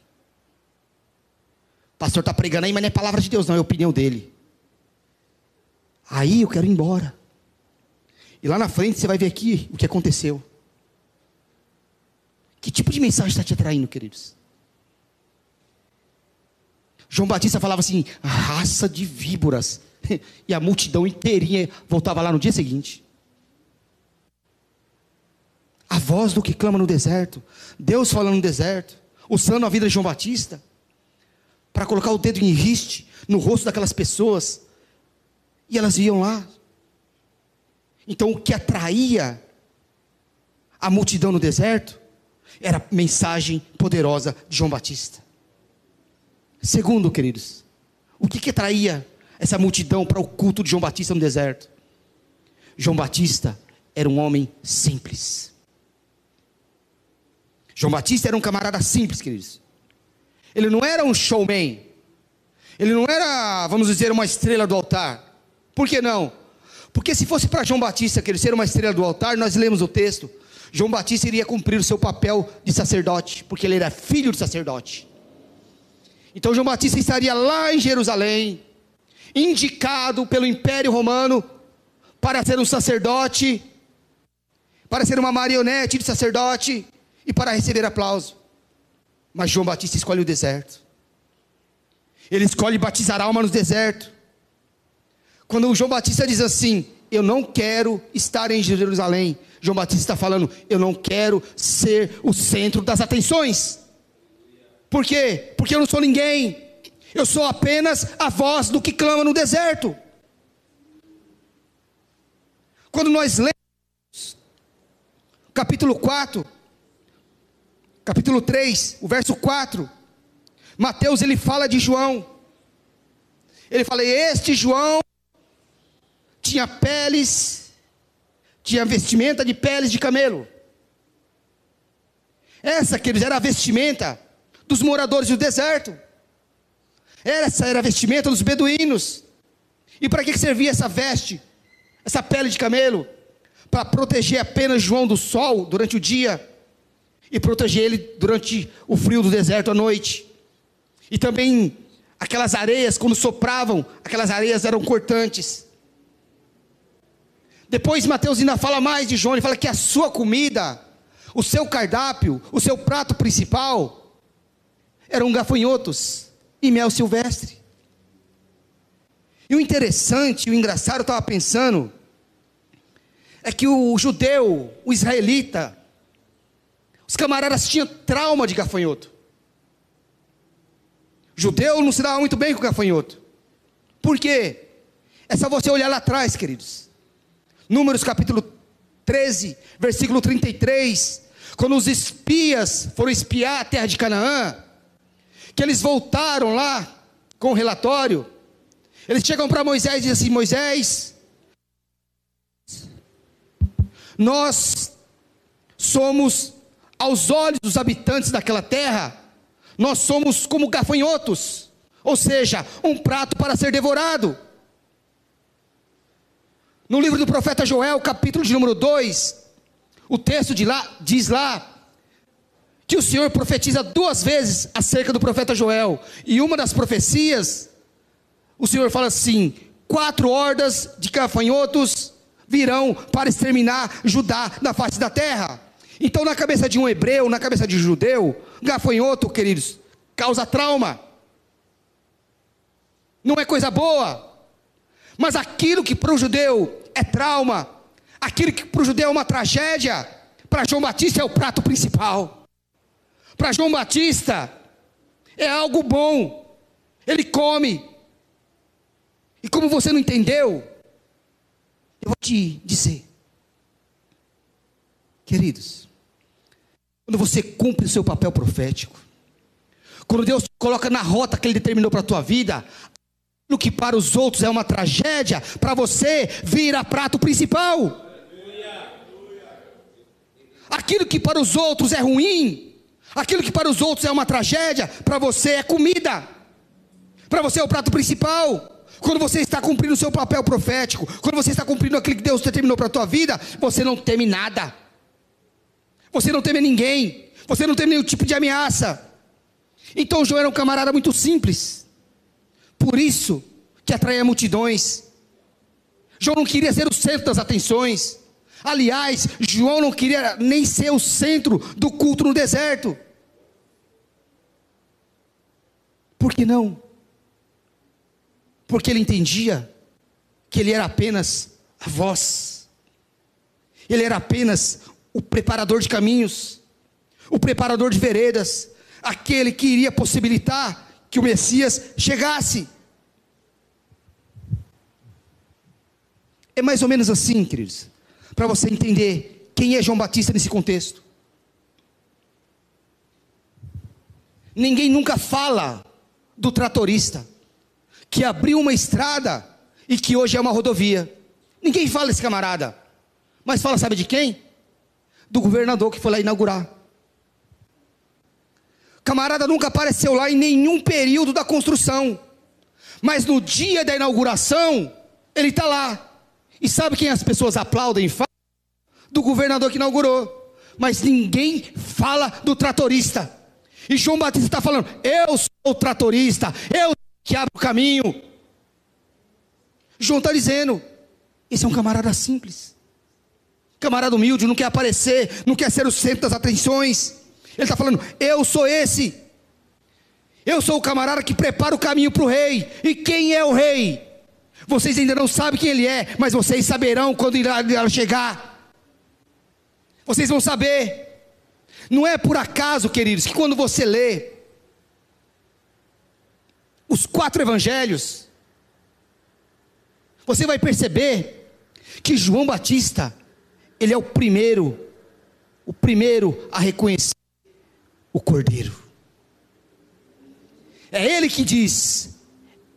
O pastor está pregando aí, mas não é palavra de Deus, não, é opinião dele. Aí eu quero ir embora. E lá na frente você vai ver aqui o que aconteceu. Que tipo de mensagem está te atraindo, queridos? João Batista falava assim: raça de víboras. (laughs) E a multidão inteirinha voltava lá no dia seguinte. A voz do que clama no deserto. Deus falando no deserto. Usando a vida de João Batista. Para colocar o dedo em riste no rosto daquelas pessoas e elas iam lá. Então o que atraía a multidão no deserto era a mensagem poderosa de João Batista. Segundo, queridos, o que, que atraía essa multidão para o culto de João Batista no deserto? João Batista era um homem simples. João Batista era um camarada simples, queridos. Ele não era um showman. Ele não era, vamos dizer, uma estrela do altar. Por que não? Porque se fosse para João Batista querer ser uma estrela do altar, nós lemos o texto. João Batista iria cumprir o seu papel de sacerdote, porque ele era filho de sacerdote. Então João Batista estaria lá em Jerusalém, indicado pelo Império Romano para ser um sacerdote, para ser uma marionete de sacerdote e para receber aplauso. Mas João Batista escolhe o deserto. Ele escolhe batizar alma no deserto. Quando João Batista diz assim: Eu não quero estar em Jerusalém, João Batista está falando: Eu não quero ser o centro das atenções. Por quê? Porque eu não sou ninguém. Eu sou apenas a voz do que clama no deserto. Quando nós lemos capítulo 4, capítulo 3, o verso 4, Mateus ele fala de João. Ele fala: Este João tinha peles, tinha vestimenta de peles de camelo. Essa, queridos, era a vestimenta dos moradores do deserto. Essa era a vestimenta dos beduínos. E para que servia essa veste, essa pele de camelo? Para proteger apenas João do sol durante o dia e proteger ele durante o frio do deserto à noite. E também aquelas areias, quando sopravam, aquelas areias eram cortantes. Depois Mateus ainda fala mais de João, ele fala que a sua comida, o seu cardápio, o seu prato principal eram gafanhotos e mel silvestre. E o interessante, o engraçado, eu estava pensando, é que o judeu, o israelita, os camaradas tinham trauma de gafanhoto. Judeu não se dava muito bem com gafanhoto. Por quê? É só você olhar lá atrás, queridos. Números capítulo 13, versículo 33. Quando os espias foram espiar a terra de Canaã, que eles voltaram lá com o relatório, eles chegam para Moisés e dizem assim: Moisés, nós somos, aos olhos dos habitantes daquela terra, nós somos como gafanhotos, ou seja, um prato para ser devorado. No livro do profeta Joel, capítulo de número 2, o texto de lá, diz lá que o Senhor profetiza duas vezes acerca do profeta Joel. E uma das profecias, o Senhor fala assim: quatro hordas de gafanhotos virão para exterminar Judá da face da terra. Então, na cabeça de um hebreu, na cabeça de um judeu, gafanhoto, queridos, causa trauma. Não é coisa boa. Mas aquilo que para o judeu é trauma, aquilo que para o judeu é uma tragédia, para João Batista é o prato principal. Para João Batista é algo bom. Ele come. E como você não entendeu, eu vou te dizer. Queridos, quando você cumpre o seu papel profético, quando Deus te coloca na rota que Ele determinou para a tua vida, aquilo que para os outros é uma tragédia, para você vira prato principal. Aquilo que para os outros é ruim, aquilo que para os outros é uma tragédia, para você é comida. Para você é o prato principal. Quando você está cumprindo o seu papel profético, quando você está cumprindo aquilo que Deus determinou para a tua vida, você não teme nada. Você não teme ninguém. Você não teme nenhum tipo de ameaça. Então João era um camarada muito simples. Por isso que atraía multidões. João não queria ser o centro das atenções. Aliás, João não queria nem ser o centro do culto no deserto. Por que não? Porque ele entendia que ele era apenas a voz. Ele era apenas o preparador de caminhos, o preparador de veredas, aquele que iria possibilitar que o Messias chegasse. É mais ou menos assim, queridos, para você entender quem é João Batista nesse contexto. Ninguém nunca fala do tratorista que abriu uma estrada e que hoje é uma rodovia. Ninguém fala desse camarada. Mas fala, sabe de quem? Do governador que foi lá inaugurar. Camarada nunca apareceu lá em nenhum período da construção. Mas no dia da inauguração, ele está lá. E sabe quem as pessoas aplaudem e falam? Do governador que inaugurou. Mas ninguém fala do tratorista. E João Batista está falando: Eu sou o tratorista, eu que abro o caminho. João está dizendo: Esse é um camarada simples. Camarada humilde, não quer aparecer, não quer ser o centro das atenções. Ele está falando: Eu sou esse. Eu sou o camarada que prepara o caminho para o rei. E quem é o rei? Vocês ainda não sabem quem ele é, mas vocês saberão quando irá chegar. Vocês vão saber. Não é por acaso, queridos, que quando você lê os quatro evangelhos, você vai perceber que João Batista, ele é o primeiro, o primeiro a reconhecer o Cordeiro. É ele que diz: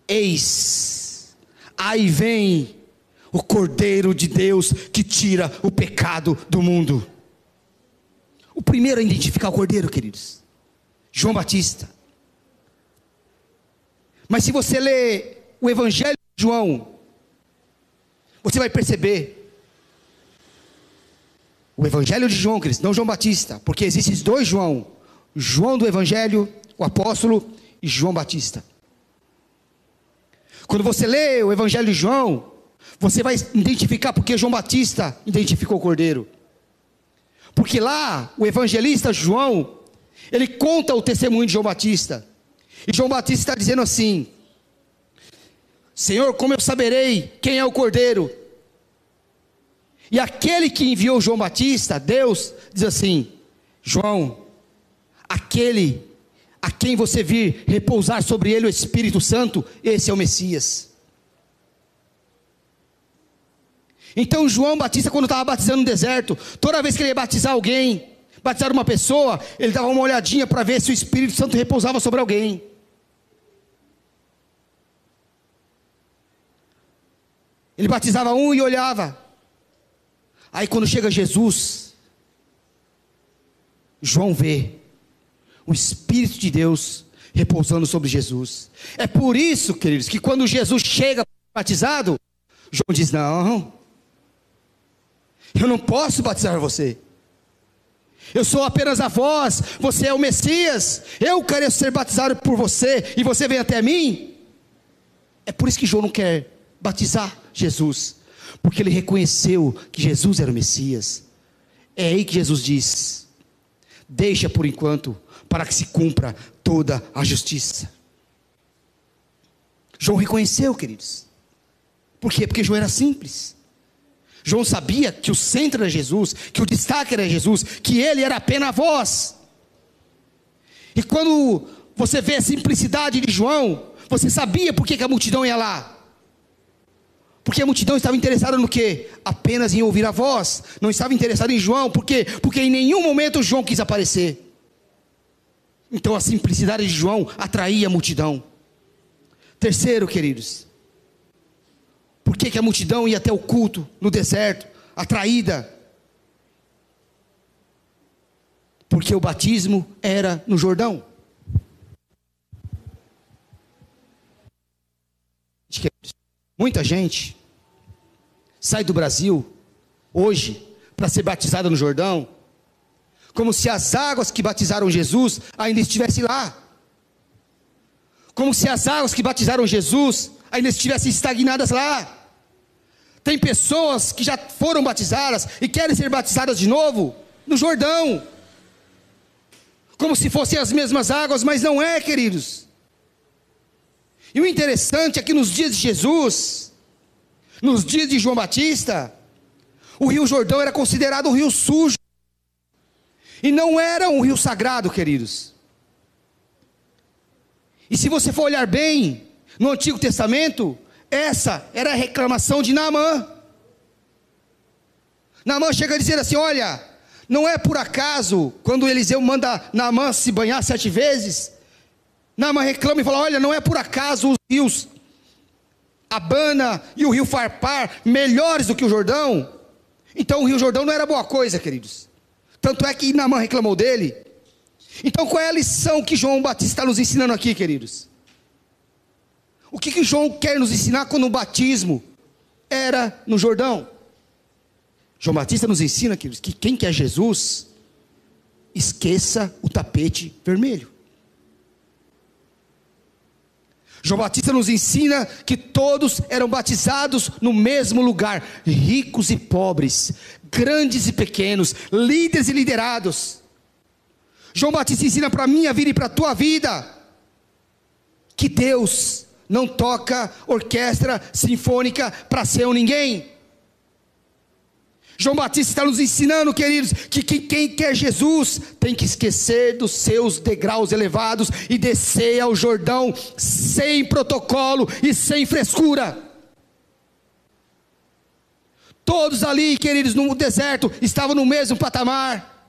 Eis, aí vem o Cordeiro de Deus que tira o pecado do mundo. O primeiro a identificar o Cordeiro, queridos, João Batista. Mas se você ler o Evangelho de João, você vai perceber o Evangelho de João, queridos, não João Batista, porque existem dois João, João do Evangelho, o apóstolo, e João Batista. Quando você lê o Evangelho de João, você vai identificar porque João Batista identificou o Cordeiro. Porque lá, o evangelista João, ele conta o testemunho de João Batista. E João Batista está dizendo assim: Senhor, como eu saberei quem é o Cordeiro? E aquele que enviou João Batista, Deus, diz assim: João, aquele a quem você vir repousar sobre ele o Espírito Santo, esse é o Messias. Então João Batista, quando estava batizando no deserto, toda vez que ele ia batizar alguém, batizar uma pessoa, ele dava uma olhadinha para ver se o Espírito Santo repousava sobre alguém. Ele batizava um e olhava. Aí quando chega Jesus, João vê o Espírito de Deus repousando sobre Jesus. É por isso, queridos, que quando Jesus chega batizado, João diz: Não, eu não posso batizar você. Eu sou apenas a voz, você é o Messias. Eu quero ser batizado por você e você vem até mim. É por isso que João não quer batizar Jesus, porque ele reconheceu que Jesus era o Messias. É aí que Jesus diz: Deixa por enquanto, para que se cumpra toda a justiça. João reconheceu, queridos. Por quê? Porque João era simples. João sabia que o centro era Jesus, que o destaque era Jesus, que ele era apenas a voz. E quando você vê a simplicidade de João, você sabia por que, a multidão ia lá. Porque a multidão estava interessada no que? Apenas em ouvir a voz. Não estava interessada em João. Por quê? Porque em nenhum momento João quis aparecer. Então a simplicidade de João atraía a multidão. Terceiro, queridos, por que, que a multidão ia até o culto no deserto, atraída? Porque o batismo era no Jordão. Muita gente sai do Brasil hoje para ser batizada no Jordão, como se as águas que batizaram Jesus ainda estivessem lá. Como se as águas que batizaram Jesus ainda estivessem estagnadas lá. Tem pessoas que já foram batizadas e querem ser batizadas de novo no Jordão. Como se fossem as mesmas águas, mas não é, queridos. E o interessante é que nos dias de Jesus, nos dias de João Batista, o Rio Jordão era considerado um rio sujo. E não era um rio sagrado, queridos. E se você for olhar bem, no Antigo Testamento, essa era a reclamação de Naamã. Naamã chega a dizer assim: Olha, não é por acaso, quando Eliseu manda Naamã se banhar sete vezes, Naamã reclama e fala: Olha, não é por acaso os rios Abana e o rio Farpar melhores do que o Jordão? Então o rio Jordão não era boa coisa, queridos. Tanto é que Naamã reclamou dele. Então qual é a lição que João Batista está nos ensinando aqui, queridos? O que, que João quer nos ensinar quando o batismo era no Jordão? João Batista nos ensina, queridos, que quem quer Jesus, esqueça o tapete vermelho. João Batista nos ensina que todos eram batizados no mesmo lugar, ricos e pobres, grandes e pequenos, líderes e liderados. João Batista ensina para a minha vida e para a tua vida que Deus não toca orquestra sinfônica para ser um ninguém. João Batista está nos ensinando, queridos, que quem quer Jesus tem que esquecer dos seus degraus elevados e descer ao Jordão sem protocolo e sem frescura. Todos ali, queridos, no deserto, estavam no mesmo patamar.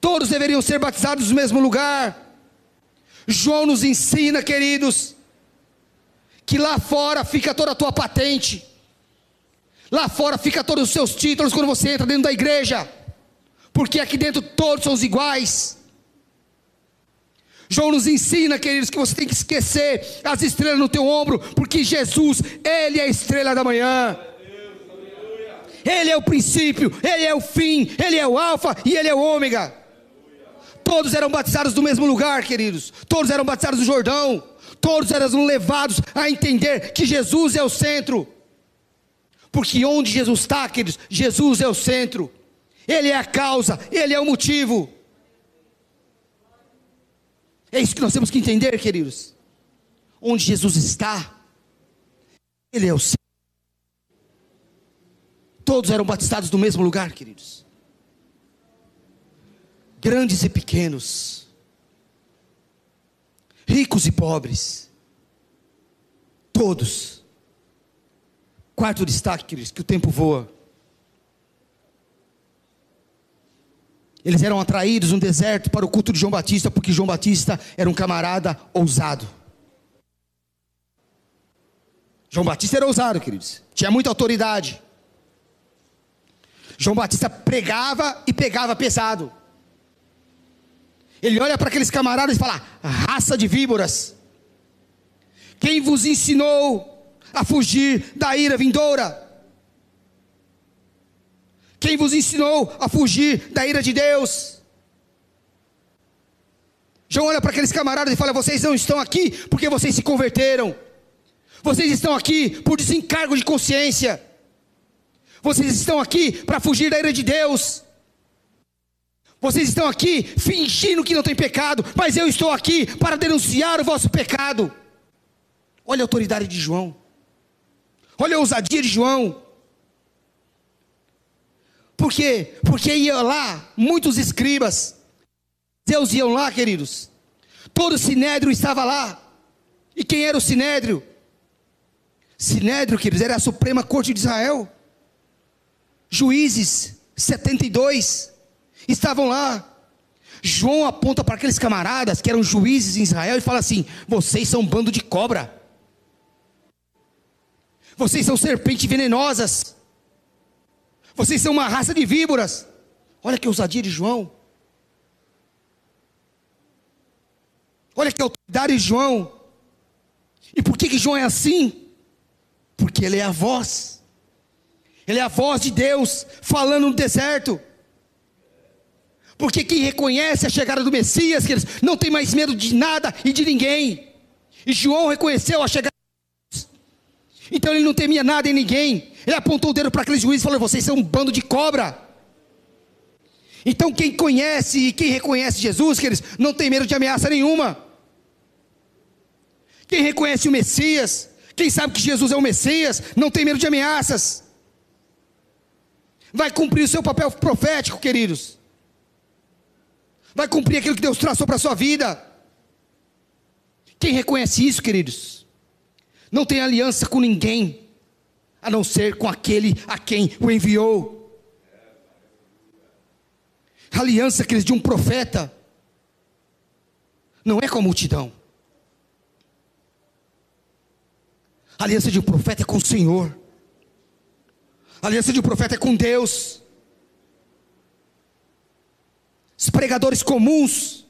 Todos deveriam ser batizados no mesmo lugar. João nos ensina, queridos, que lá fora fica toda a tua patente. Lá fora fica todos os seus títulos quando você entra dentro da igreja. Porque aqui dentro todos são iguais. João nos ensina, queridos, que você tem que esquecer as estrelas no teu ombro, porque Jesus, Ele é a estrela da manhã. Ele é o princípio, Ele é o fim, Ele é o alfa e Ele é o ômega. Todos eram batizados do mesmo lugar, queridos. Todos eram batizados do Jordão. Todos eram levados a entender que Jesus é o centro. Porque onde Jesus está, queridos, Jesus é o centro, Ele é a causa, Ele é o motivo. É isso que nós temos que entender, queridos. Onde Jesus está, Ele é o centro. Todos eram batizados no mesmo lugar, queridos. Grandes e pequenos, ricos e pobres, todos Quarto destaque, queridos, que o tempo voa. Eles eram atraídos no deserto para o culto de João Batista, porque João Batista era um camarada ousado. João Batista era ousado, queridos. Tinha muita autoridade. João Batista pregava e pegava pesado. Ele olha para aqueles camaradas e fala: raça de víboras. Quem vos ensinou a fugir da ira vindoura? Quem vos ensinou a fugir da ira de Deus? João olha para aqueles camaradas e fala: Vocês não estão aqui porque vocês se converteram. Vocês estão aqui por desencargo de consciência. Vocês estão aqui para fugir da ira de Deus. Vocês estão aqui fingindo que não tem pecado, mas eu estou aqui para denunciar o vosso pecado. Olha a autoridade de João. Olha a ousadia de João. Por quê? Porque iam lá muitos escribas. Deus iam lá, queridos. Todo o sinédrio estava lá. E quem era o sinédrio? Sinédrio, queridos, era a Suprema Corte de Israel. Juízes 72 estavam lá. João aponta para aqueles camaradas que eram juízes em Israel e fala assim: vocês são um bando de cobra. Vocês são serpentes venenosas. Vocês são uma raça de víboras. Olha que ousadia de João. Olha que autoridade de João. E por que, que João é assim? Porque ele é a voz. Ele é a voz de Deus falando no deserto. Porque quem reconhece a chegada do Messias, que eles não tem mais medo de nada e de ninguém. E João reconheceu a chegada. Então ele não temia nada em ninguém. Ele apontou o dedo para aqueles juízes e falou: Vocês são um bando de cobra. Então quem conhece e quem reconhece Jesus, que eles não tem medo de ameaça nenhuma. Quem reconhece o Messias, quem sabe que Jesus é o Messias, não tem medo de ameaças. Vai cumprir o seu papel profético, queridos. Vai cumprir aquilo que Deus traçou para a sua vida. Quem reconhece isso, queridos, não tem aliança com ninguém, a não ser com aquele a quem o enviou. A aliança, queridos, de um profeta, não é com a multidão. A aliança de um profeta é com o Senhor. A aliança de um profeta é com Deus. Os pregadores comuns,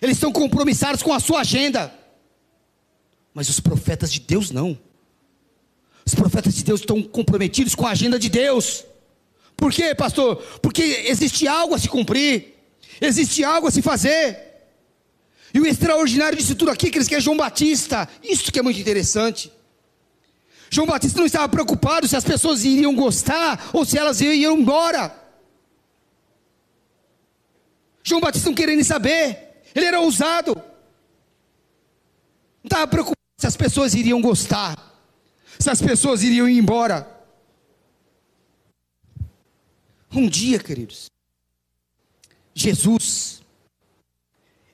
eles estão compromissados com a sua agenda. Mas os profetas de Deus não. Os profetas de Deus estão comprometidos com a agenda de Deus. Por quê, pastor? Porque existe algo a se cumprir, existe algo a se fazer. E o extraordinário disso tudo aqui, que eles querem João Batista, isso que é muito interessante. João Batista não estava preocupado se as pessoas iriam gostar ou se elas iam embora. João Batista não querendo saber, ele era ousado. Não estava preocupado se as pessoas iriam gostar, se as pessoas iriam ir embora. Um dia, queridos, Jesus,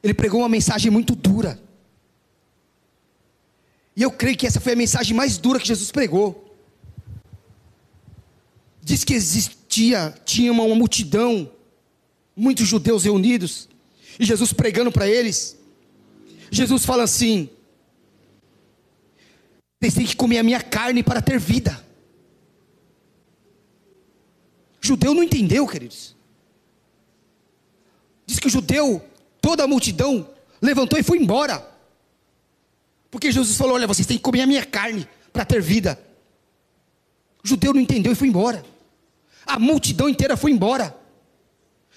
ele pregou uma mensagem muito dura. E eu creio que essa foi a mensagem mais dura que Jesus pregou. Diz que existia, tinha uma, uma multidão, muitos judeus reunidos, e Jesus pregando para eles. Jesus fala assim: vocês têm que comer a minha carne para ter vida. Judeu não entendeu, queridos. Diz que o judeu, toda a multidão, levantou e foi embora. Porque Jesus falou: Olha, vocês têm que comer a minha carne para ter vida. O judeu não entendeu e foi embora. A multidão inteira foi embora.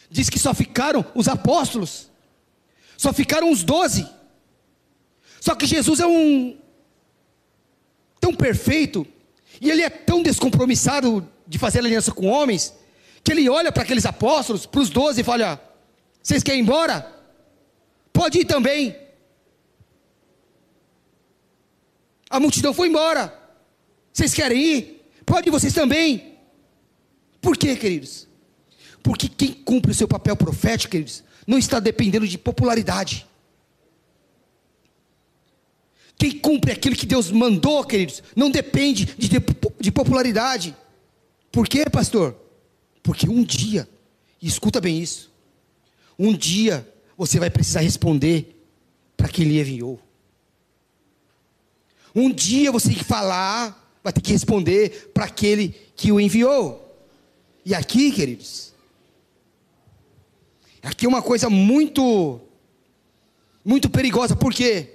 Diz que só ficaram os apóstolos, só ficaram os doze. Só que Jesus é um tão perfeito e ele é tão descompromissado de fazer aliança com homens que ele olha para aqueles apóstolos, para os doze e fala: Vocês querem ir embora? Pode ir também. A multidão foi embora. Vocês querem ir? Pode ir vocês também. Por quê, queridos? Porque quem cumpre o seu papel profético, queridos, não está dependendo de popularidade. Quem cumpre aquilo que Deus mandou, queridos, não depende de, de, de popularidade. Por quê, pastor? Porque um dia, e escuta bem isso, um dia você vai precisar responder para quem lhe enviou. Um dia você tem que falar, vai ter que responder para aquele que o enviou. E aqui, queridos, aqui é uma coisa muito, muito perigosa, por quê?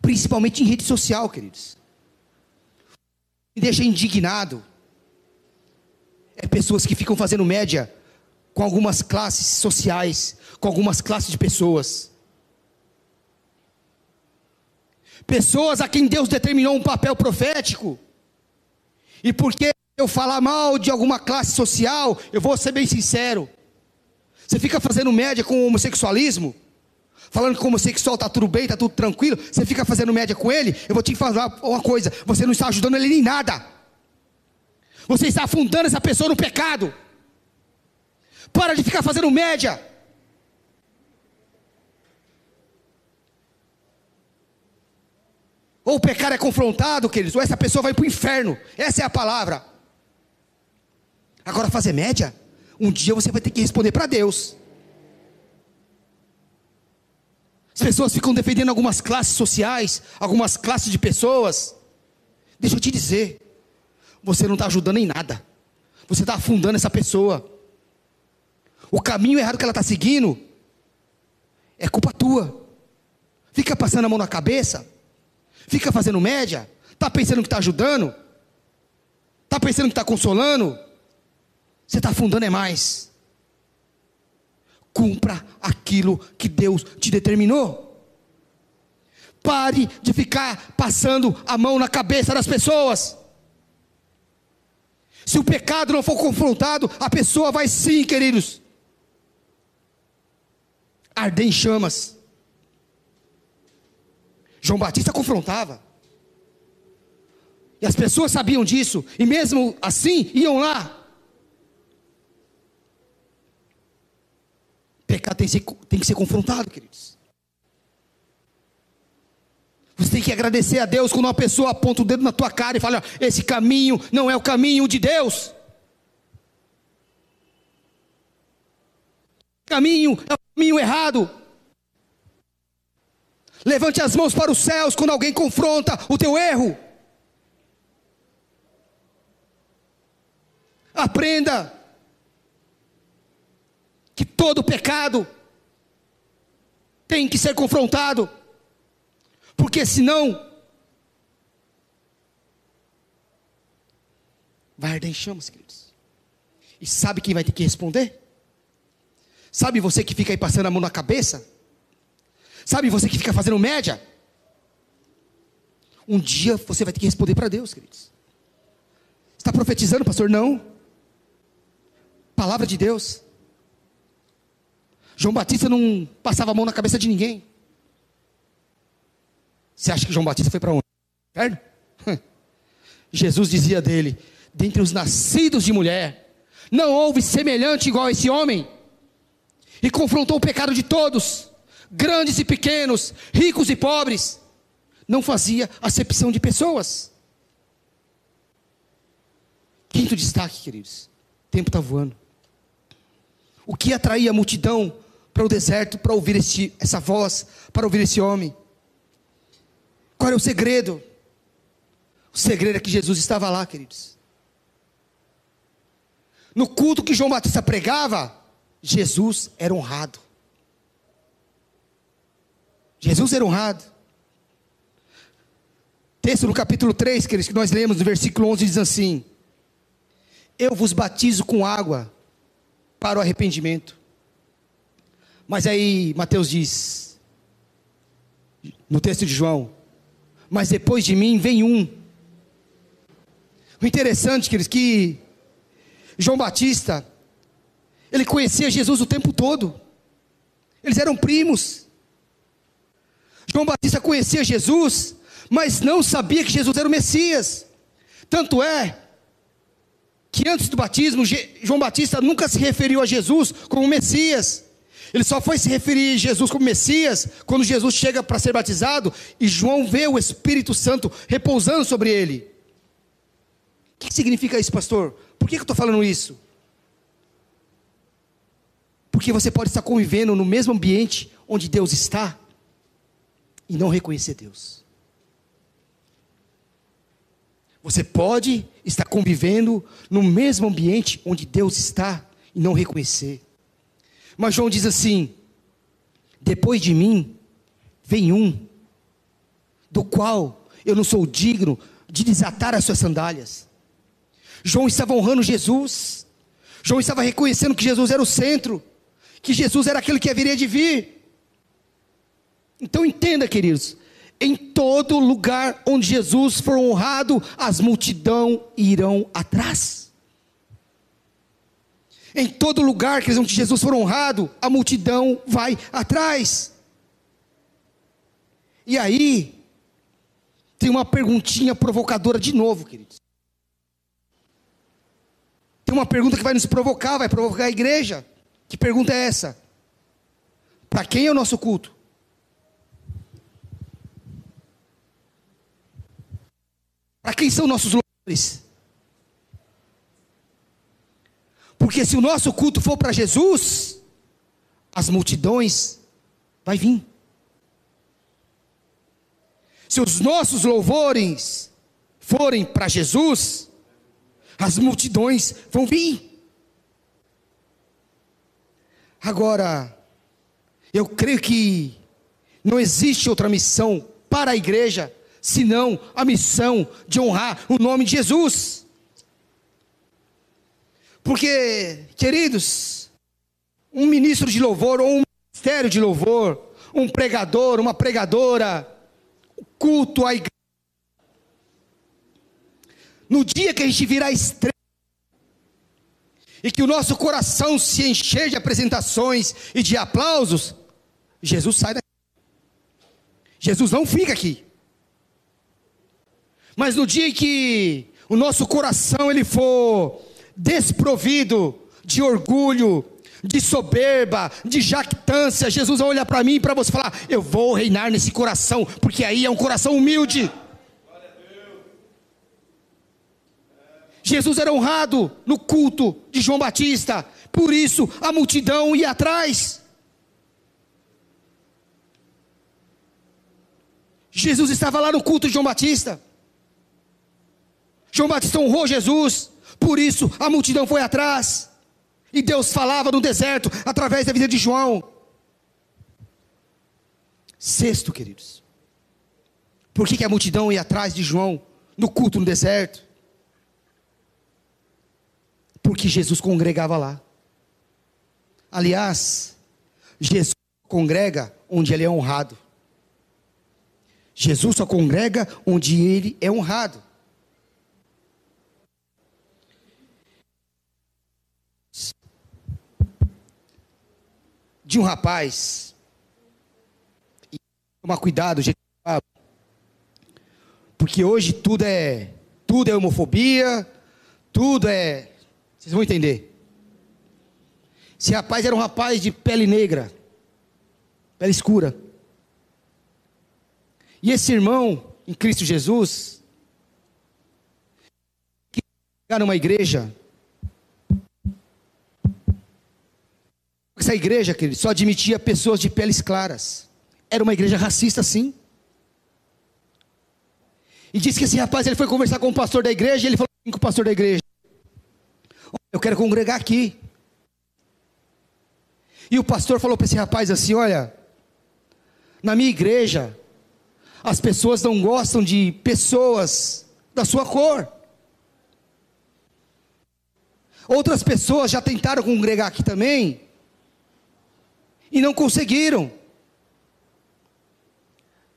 Principalmente em rede social, queridos. Me deixa indignado. É pessoas que ficam fazendo média com algumas classes sociais, com algumas classes de pessoas. pessoas a quem Deus determinou um papel profético, e porque eu falar mal de alguma classe social, eu vou ser bem sincero, você fica fazendo média com o homossexualismo, falando que o homossexual está tudo bem, está tudo tranquilo, você fica fazendo média com ele, eu vou te falar uma coisa, você não está ajudando ele em nada, Você está afundando essa pessoa no pecado. Para de ficar fazendo média. Ou o pecado é confrontado, queridos, ou essa pessoa vai para o inferno. Essa é a palavra. Agora, fazer média, um dia você vai ter que responder para Deus. As pessoas ficam defendendo algumas classes sociais, algumas classes de pessoas. Deixa eu te dizer, você não está ajudando em nada. Você está afundando essa pessoa. O caminho errado que ela está seguindo é culpa tua. Fica passando a mão na cabeça, fica fazendo média, está pensando que está ajudando, está pensando que está consolando. Você está afundando é mais. Cumpra aquilo que Deus te determinou. Pare de ficar passando a mão na cabeça das pessoas. Se o pecado não for confrontado, a pessoa vai sim, queridos, arder em chamas. João Batista confrontava. E as pessoas sabiam disso, e mesmo assim iam lá. Pecado tem que, ser, tem que ser confrontado, queridos. Você tem que agradecer a Deus quando uma pessoa aponta o dedo na tua cara e fala: esse caminho não é o caminho de Deus. Caminho é o caminho errado. Levante as mãos para os céus quando alguém confronta o teu erro. Aprenda que todo pecado tem que ser confrontado, porque senão vai arder em chamas, queridos. E sabe quem vai ter que responder? Sabe você que fica aí passando a mão na cabeça? Sabe você que fica fazendo média? Um dia você vai ter que responder para Deus, queridos. Está profetizando, pastor? Não. Palavra de Deus. João Batista não passava a mão na cabeça de ninguém. Você acha que João Batista foi para onde? Inferno? (laughs) Jesus dizia dele: dentre os nascidos de mulher, não houve semelhante igual a esse homem. E confrontou o pecado de todos, grandes e pequenos, ricos e pobres. Não fazia acepção de pessoas. Quinto destaque, queridos: o tempo está voando. O que atraía a multidão para o deserto para ouvir esse, essa voz, para ouvir esse homem. Qual é o segredo? O segredo é que Jesus estava lá, queridos. No culto que João Batista pregava, Jesus era honrado. Jesus era honrado. Texto no capítulo 3, queridos, que nós lemos no versículo 11, diz assim: Eu vos batizo com água para o arrependimento. Mas aí Mateus diz, no texto de João, mas depois de mim vem um. O interessante, queridos, que João Batista, ele conhecia Jesus o tempo todo. Eles eram primos. João Batista conhecia Jesus, mas não sabia que Jesus era o Messias. Tanto é que antes do batismo, João Batista nunca se referiu a Jesus como Messias. Ele só foi se referir a Jesus como Messias quando Jesus chega para ser batizado e João vê o Espírito Santo repousando sobre ele. O que significa isso, pastor? Por que eu estou falando isso? Porque você pode estar convivendo no mesmo ambiente onde Deus está e não reconhecer Deus. Você pode estar convivendo no mesmo ambiente onde Deus está e não reconhecer. Mas João diz assim: depois de mim vem um, do qual eu não sou digno de desatar as suas sandálias. João estava honrando Jesus, João estava reconhecendo que Jesus era o centro, que Jesus era aquele que haveria de vir. Então entenda, queridos, em todo lugar onde Jesus for honrado, as multidão irão atrás. Em todo lugar que onde Jesus for honrado, a multidão vai atrás. E aí, tem uma perguntinha provocadora de novo, queridos. uma pergunta que vai nos provocar, vai provocar a igreja. Que pergunta é essa? Para quem é o nosso culto? Para quem são nossos louvores? Porque se o nosso culto for para Jesus, as multidões vai vir. Se os nossos louvores forem para Jesus, as multidões vão vir. Agora, eu creio que não existe outra missão para a igreja senão a missão de honrar o nome de Jesus. Porque, queridos, um ministro de louvor ou um ministério de louvor, um pregador, uma pregadora, culto à igreja. No dia que a gente virar estrela, e que o nosso coração se encher de apresentações e de aplausos, Jesus sai daqui. Jesus não fica aqui. Mas no dia em que o nosso coração ele for desprovido de orgulho, de soberba, de jactância, Jesus vai olhar para mim e para você falar: Eu vou reinar nesse coração, porque aí é um coração humilde. Jesus era honrado no culto de João Batista, por isso a multidão ia atrás. Jesus estava lá no culto de João Batista. João Batista honrou Jesus, por isso a multidão foi atrás. E Deus falava no deserto através da vida de João. Sexto, queridos. Por que, que a multidão ia atrás de João no culto no deserto? Porque Jesus congregava lá. Aliás, Jesus congrega onde ele é honrado. Jesus só congrega onde ele é honrado. De um rapaz. E tomar cuidado, gente. Porque hoje tudo é tudo é homofobia, tudo é. Vocês vão entender. Esse rapaz era um rapaz de pele negra, pele escura. E esse irmão em Cristo Jesus, que numa igreja, Essa igreja, querido, só admitia pessoas de peles claras. Era uma igreja racista, sim. E disse que esse rapaz ele foi conversar com o pastor da igreja, e ele falou assim com o pastor da igreja: Eu quero congregar aqui. E o pastor falou para esse rapaz assim: Olha, na minha igreja, as pessoas não gostam de pessoas da sua cor. Outras pessoas já tentaram congregar aqui também, e não conseguiram.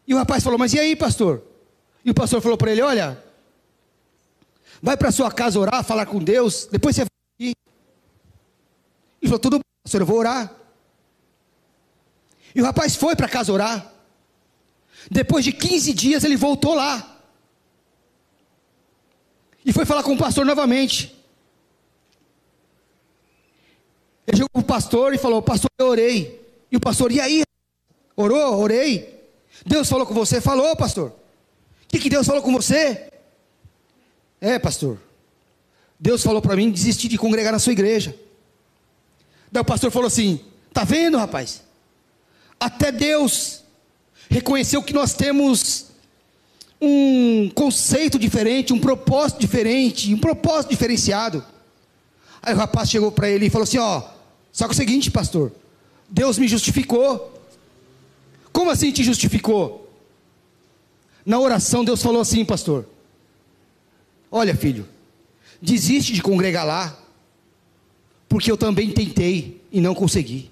E o rapaz falou: Mas e aí, pastor? E o pastor falou para ele: Olha, vai para sua casa orar, falar com Deus, depois você vai aqui. Ele falou: Tudo bem, pastor, eu vou orar. E o rapaz foi para casa orar. Depois de 15 dias ele voltou lá. E foi falar com o pastor novamente. Ele chegou para o pastor e falou: Pastor, eu orei. E o pastor, e aí? Orou? Orei. Deus falou com você? Falou, pastor. O que, que Deus falou com você? É, pastor. Deus falou para mim desistir de congregar na sua igreja. Daí o pastor falou assim: Tá vendo, rapaz? Até Deus reconheceu que nós temos um conceito diferente, um propósito diferente, um propósito diferenciado. Aí o rapaz chegou para ele e falou assim: Ó, só que é o seguinte, pastor. Deus me justificou. Como assim te justificou? Na oração, Deus falou assim, pastor: Olha, filho, desiste de congregar lá, porque eu também tentei e não consegui.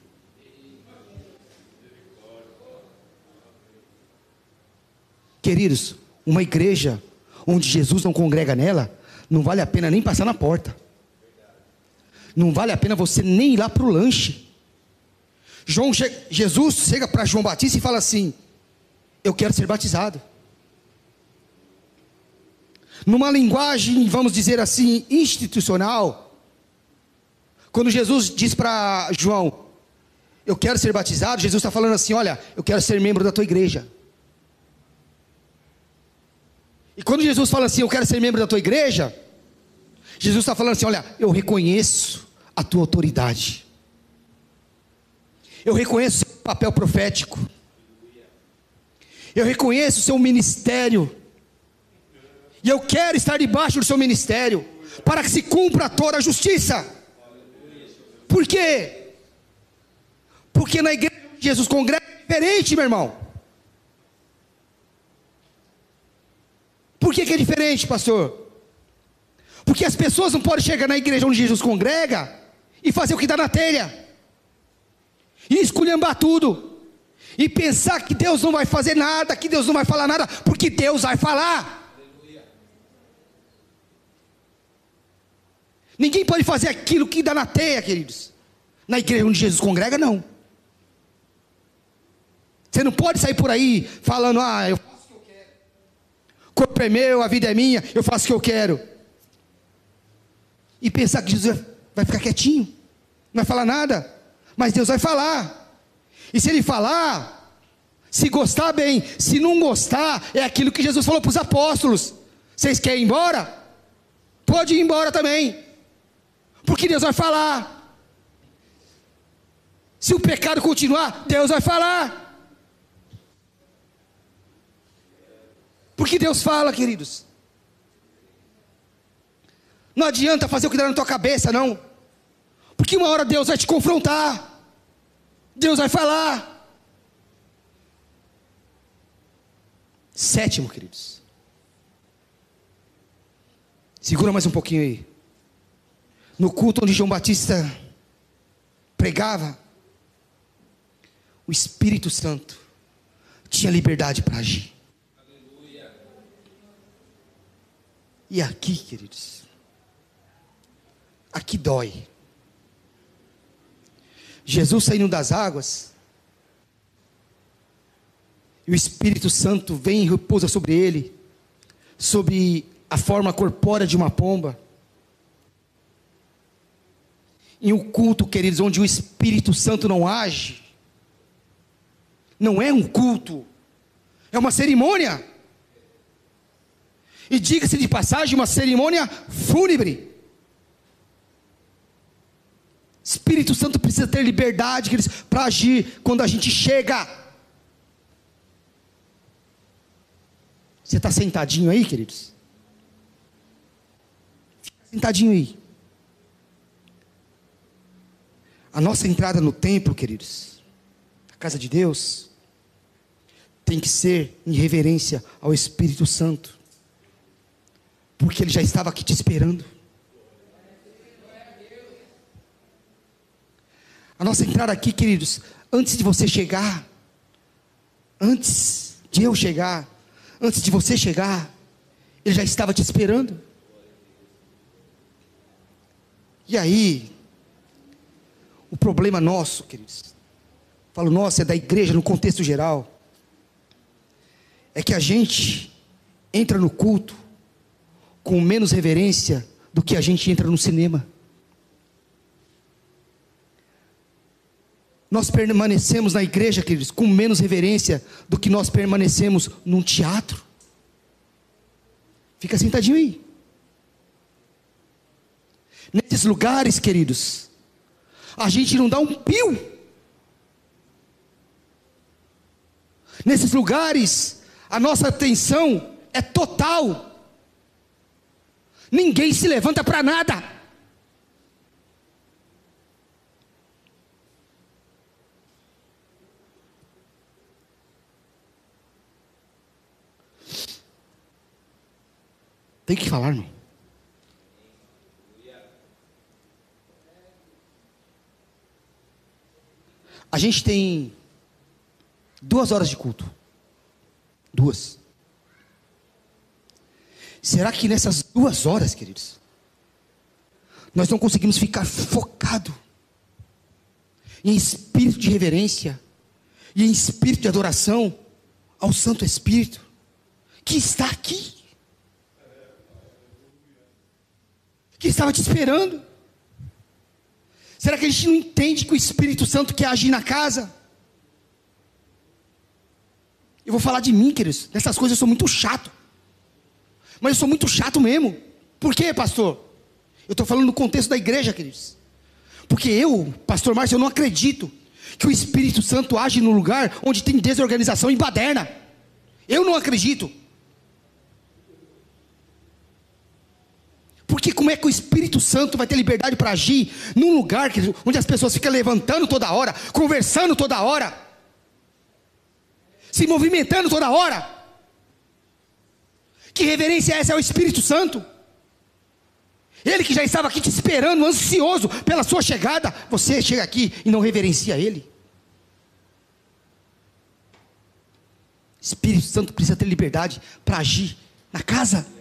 Queridos, uma igreja onde Jesus não congrega nela, não vale a pena nem passar na porta. Não vale a pena você nem ir lá para o lanche. João, Jesus chega para João Batista e fala assim: Eu quero ser batizado. Numa linguagem, vamos dizer assim, institucional, Quando Jesus diz para João, eu quero ser batizado, Jesus está falando assim: olha, eu quero ser membro da tua igreja. E quando Jesus fala assim, eu quero ser membro da tua igreja, Jesus está falando assim: olha, eu reconheço a tua autoridade, eu reconheço o seu papel profético, eu reconheço o seu ministério, e eu quero estar debaixo do seu ministério, para que se cumpra toda a justiça. Por quê? Porque na igreja Jesus congrega é diferente, meu irmão. Por que, que é diferente, pastor? Porque as pessoas não podem chegar na igreja onde Jesus congrega e fazer o que dá na telha, e esculhambar tudo, e pensar que Deus não vai fazer nada, que Deus não vai falar nada, porque Deus vai falar. Ninguém pode fazer aquilo que dá na teia, queridos. Na igreja onde Jesus congrega, não. Você não pode sair por aí falando, ah, eu faço o que eu quero. O corpo é meu, a vida é minha, eu faço o que eu quero. E pensar que Jesus vai ficar quietinho, não vai falar nada. Mas Deus vai falar. E se Ele falar, se gostar bem, se não gostar, é aquilo que Jesus falou para os apóstolos: vocês querem ir embora? Pode ir embora também, porque Deus vai falar. Se o pecado continuar, Deus vai falar. Porque Deus fala, queridos. Não adianta fazer o que dá na tua cabeça, não. Porque uma hora Deus vai te confrontar. Deus vai falar. Sétimo, queridos. Segura mais um pouquinho aí. No culto onde João Batista pregava, o Espírito Santo tinha liberdade para agir. E aqui, queridos, aqui dói. Jesus saindo das águas, e o Espírito Santo vem e repousa sobre ele, sob a forma corpórea de uma pomba. Em um culto, queridos, onde o Espírito Santo não age, não é um culto, é uma cerimônia. E diga-se de passagem, uma cerimônia fúnebre. Espírito Santo precisa ter liberdade para agir quando a gente chega. Você está sentadinho aí, queridos? Fica sentadinho aí. A nossa entrada no templo, queridos, a casa de Deus, tem que ser em reverência ao Espírito Santo porque Ele já estava aqui te esperando. A nossa entrada aqui, queridos, antes de você chegar, antes de eu chegar, antes de você chegar, Ele já estava te esperando. E aí, o problema nosso, queridos, falo nosso, é da igreja no contexto geral, é que a gente entra no culto com menos reverência do que a gente entra no cinema. Nós permanecemos na igreja, queridos, com menos reverência do que nós permanecemos num teatro. Fica sentadinho aí. Nesses lugares, queridos, a gente não dá um pio. Nesses lugares, a nossa atenção é total ninguém se levanta para nada. Tem que falar, não. A gente tem duas horas de culto. Duas. Será que nessas duas horas, queridos, nós não conseguimos ficar focado em espírito de reverência e em espírito de adoração ao Santo Espírito que está aqui, que estava te esperando. Será que a gente não entende que o Espírito Santo quer agir na casa? Eu vou falar de mim, queridos. Nessas coisas eu sou muito chato. Mas eu sou muito chato mesmo. Por quê, pastor? Eu estou falando no contexto da igreja, queridos. Porque eu, pastor Márcio, eu não acredito que o Espírito Santo age no lugar onde tem desorganização e baderna. Eu não acredito. Porque como é que o Espírito Santo vai ter liberdade para agir num lugar onde as pessoas ficam levantando toda hora, conversando toda hora, se movimentando toda hora? Que reverência é essa ao Espírito Santo? Ele que já estava aqui te esperando, ansioso pela sua chegada, você chega aqui e não reverencia Ele. Espírito Santo precisa ter liberdade para agir na casa.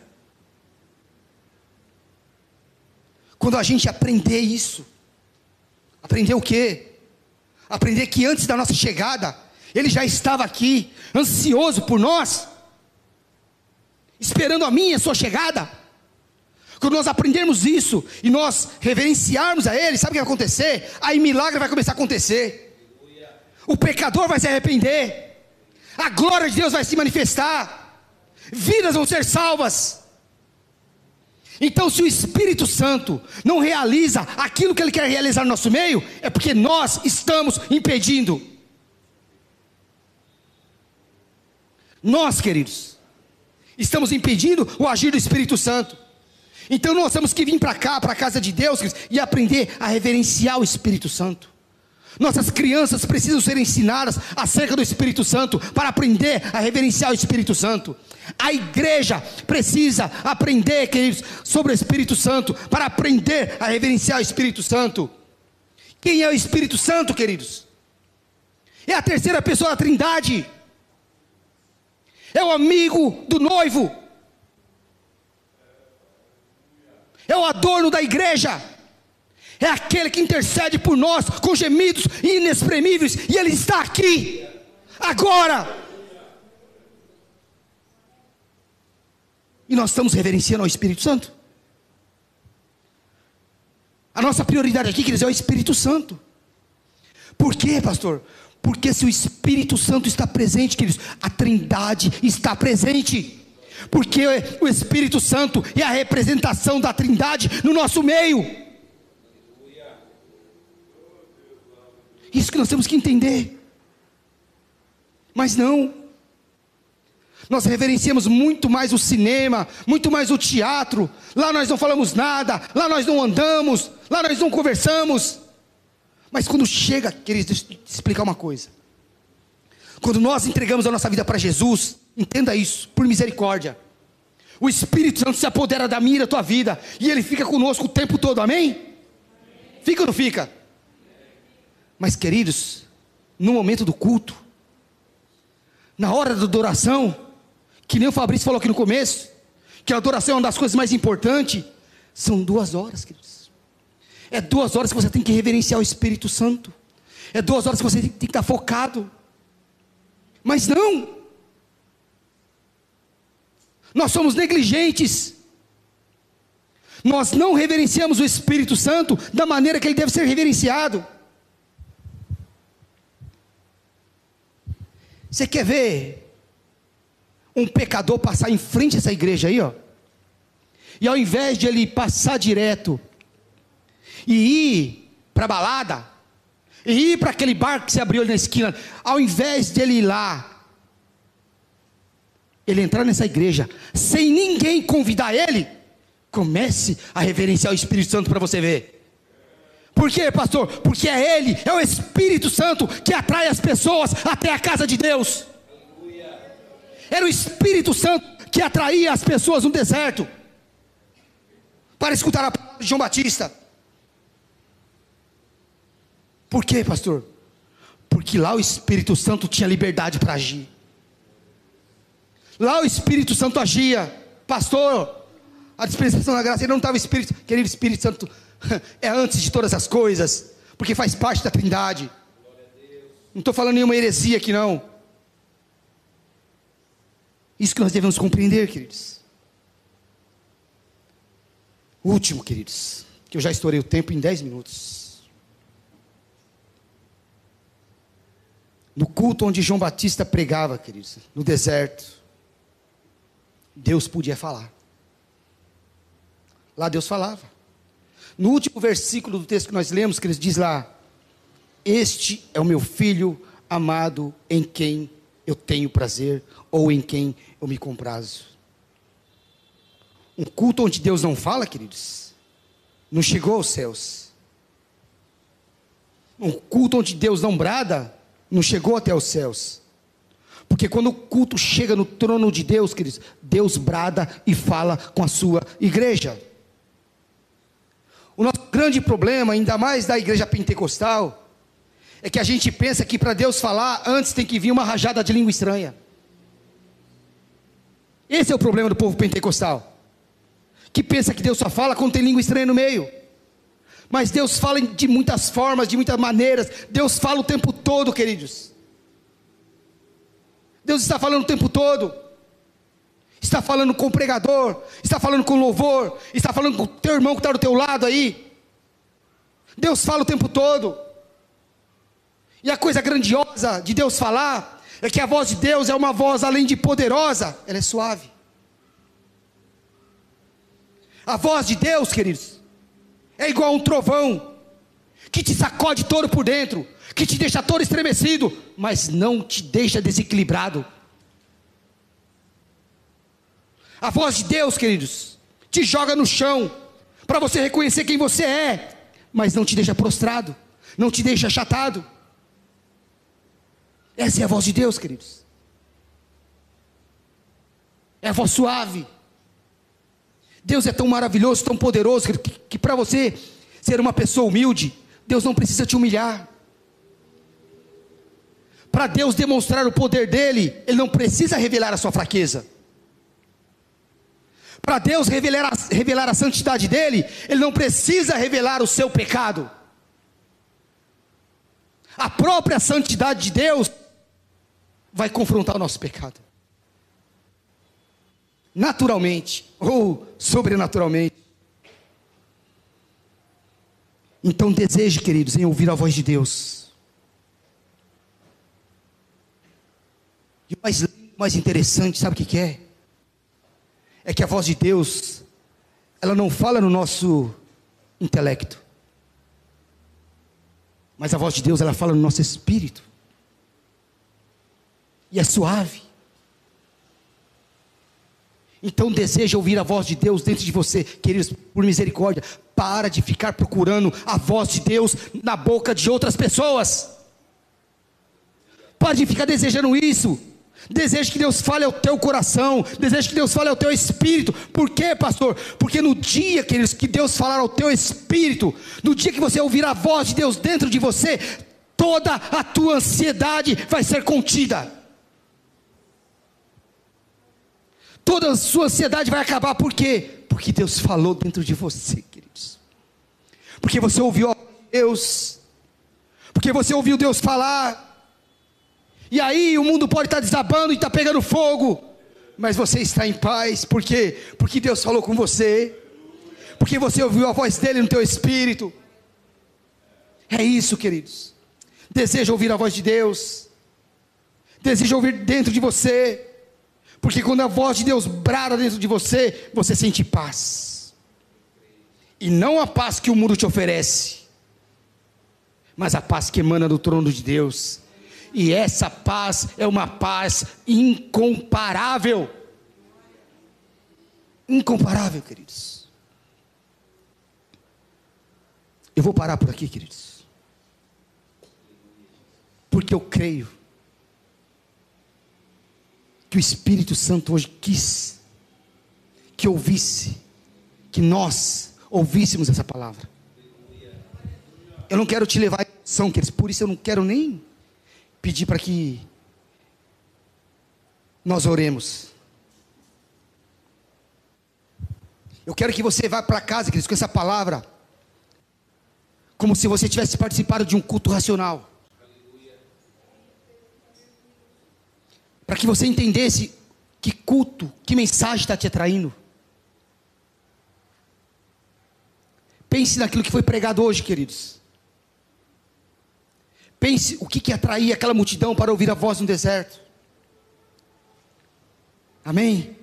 Quando a gente aprender isso, aprender o quê? Aprender que antes da nossa chegada, Ele já estava aqui, ansioso por nós, esperando a minha, a sua chegada. Quando nós aprendermos isso e nós reverenciarmos a Ele, sabe o que vai acontecer? Aí milagre vai começar a acontecer. O pecador vai se arrepender. A glória de Deus vai se manifestar. Vidas vão ser salvas. Então, se o Espírito Santo não realiza aquilo que Ele quer realizar no nosso meio, é porque nós estamos impedindo. Nós, queridos, estamos impedindo o agir do Espírito Santo. Então nós temos que vir para cá, para a casa de Deus, e aprender a reverenciar o Espírito Santo. Nossas crianças precisam ser ensinadas acerca do Espírito Santo para aprender a reverenciar o Espírito Santo. A igreja precisa aprender, queridos, sobre o Espírito Santo para aprender a reverenciar o Espírito Santo. Quem é o Espírito Santo, queridos? É a terceira pessoa da Trindade. É o amigo do noivo. é o adorno da igreja, é aquele que intercede por nós com gemidos inexprimíveis, e Ele está aqui, agora. E nós estamos reverenciando ao Espírito Santo. A nossa prioridade aqui, queridos, é o Espírito Santo. Por quê, pastor? Porque se o Espírito Santo está presente, queridos, a Trindade está presente porque o Espírito Santo é a representação da Trindade no nosso meio. Isso que nós temos que entender. Mas não. Nós reverenciamos muito mais o cinema, muito mais o teatro. Lá nós não falamos nada, lá nós não andamos, lá nós não conversamos. Mas quando chega, queridos, deixa eu te explicar uma coisa. Quando nós entregamos a nossa vida para Jesus, Entenda isso, por misericórdia. O Espírito Santo se apodera da minha e da tua vida, e ele fica conosco o tempo todo, amém? Fica ou não fica? Mas, queridos, no momento do culto, na hora da adoração, que nem o Fabrício falou aqui no começo, que a adoração é uma das coisas mais importantes, são duas horas, queridos. É duas horas que você tem que reverenciar o Espírito Santo. É duas horas que você tem que estar focado. Mas não, nós somos negligentes. Nós não reverenciamos o Espírito Santo da maneira que ele deve ser reverenciado. Você quer ver um pecador passar em frente a essa igreja aí, ó? E ao invés de ele passar direto e ir para a balada, e ir para aquele bar que se abriu ali na esquina, ao invés de ele ir lá ele entrar nessa igreja sem ninguém convidar ele, comece a reverenciar o Espírito Santo para você ver. Por quê, pastor? Porque é Ele, é o Espírito Santo que atrai as pessoas até a casa de Deus. Era o Espírito Santo que atraía as pessoas no deserto para escutar a palavra de João Batista. Por quê, pastor? Porque lá o Espírito Santo tinha liberdade para agir. Lá o Espírito Santo agia. Pastor, a dispensação da graça, ele não estava Espírito, querido Espírito Santo, (laughs) é antes de todas as coisas, porque faz parte da Trindade. Não estou falando nenhuma heresia aqui, não. Isso que nós devemos compreender, queridos. Último, queridos, que eu já estourei o tempo em 10 minutos. No culto onde João Batista pregava, queridos, no deserto, Deus podia falar. Lá Deus falava. No último versículo do texto que nós lemos, que ele diz lá: Este é o meu filho amado em quem eu tenho prazer, ou em quem eu me comprazo. Um culto onde Deus não fala, queridos, não chegou aos céus. Um culto onde Deus não brada, não chegou até os céus. Porque quando o culto chega no trono de Deus, queridos, Deus brada e fala com a sua igreja. O nosso grande problema, ainda mais da igreja pentecostal, é que a gente pensa que para Deus falar, antes tem que vir uma rajada de língua estranha. Esse é o problema do povo pentecostal. Que pensa que Deus só fala quando tem língua estranha no meio. Mas Deus fala de muitas formas, de muitas maneiras. Deus fala o tempo todo, queridos. Deus está falando o tempo todo. Está falando com o pregador, está falando com o louvor, está falando com o teu irmão que está do teu lado aí. Deus fala o tempo todo. E a coisa grandiosa de Deus falar é que a voz de Deus é uma voz além de poderosa, ela é suave. A voz de Deus, queridos, é igual a um trovão que te sacode todo por dentro, que te deixa todo estremecido, mas não te deixa desequilibrado. A voz de Deus, queridos, te joga no chão para você reconhecer quem você é, mas não te deixa prostrado, não te deixa achatado. Essa é a voz de Deus, queridos. É a voz suave. Deus é tão maravilhoso, tão poderoso, que, que, que para você ser uma pessoa humilde, Deus não precisa te humilhar. Para Deus demonstrar o poder dele, Ele não precisa revelar a sua fraqueza. Para Deus revelar a, revelar a santidade dele, Ele não precisa revelar o seu pecado. A própria santidade de Deus vai confrontar o nosso pecado. Naturalmente ou sobrenaturalmente. Então deseje, queridos, em ouvir a voz de Deus. E o mais, mais interessante, sabe o que, que é? É que a voz de Deus, ela não fala no nosso intelecto. Mas a voz de Deus, ela fala no nosso espírito e é suave. Então deseja ouvir a voz de Deus dentro de você, queridos, por misericórdia, para de ficar procurando a voz de Deus na boca de outras pessoas. Para de ficar desejando isso. Deseja que Deus fale ao teu coração, deseja que Deus fale ao teu espírito. Por quê, pastor? Porque no dia, queridos, que Deus falar ao teu espírito, no dia que você ouvir a voz de Deus dentro de você, toda a tua ansiedade vai ser contida. toda a sua ansiedade vai acabar, por quê? Porque Deus falou dentro de você, queridos. Porque você ouviu Deus, porque você ouviu Deus falar, e aí o mundo pode estar desabando e estar pegando fogo, mas você está em paz, por quê? Porque Deus falou com você, porque você ouviu a voz dele no teu espírito. É isso, queridos. Deseja ouvir a voz de Deus, deseja ouvir dentro de você. Porque quando a voz de Deus brada dentro de você, você sente paz. E não a paz que o mundo te oferece, mas a paz que emana do trono de Deus. E essa paz é uma paz incomparável. Incomparável, queridos. Eu vou parar por aqui, queridos. Porque eu creio que o Espírito Santo hoje quis que ouvisse, que nós ouvíssemos essa palavra. Eu não quero te levar em ação, queridos, por isso eu não quero nem pedir para que nós oremos. Eu quero que você vá para casa, queridos, com essa palavra, como se você tivesse participado de um culto racional. para que você entendesse que culto, que mensagem está te atraindo. Pense naquilo que foi pregado hoje, queridos. Pense o que, que atraía aquela multidão para ouvir a voz no deserto. Amém?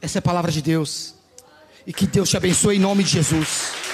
Essa é a palavra de Deus. E que Deus te abençoe em nome de Jesus.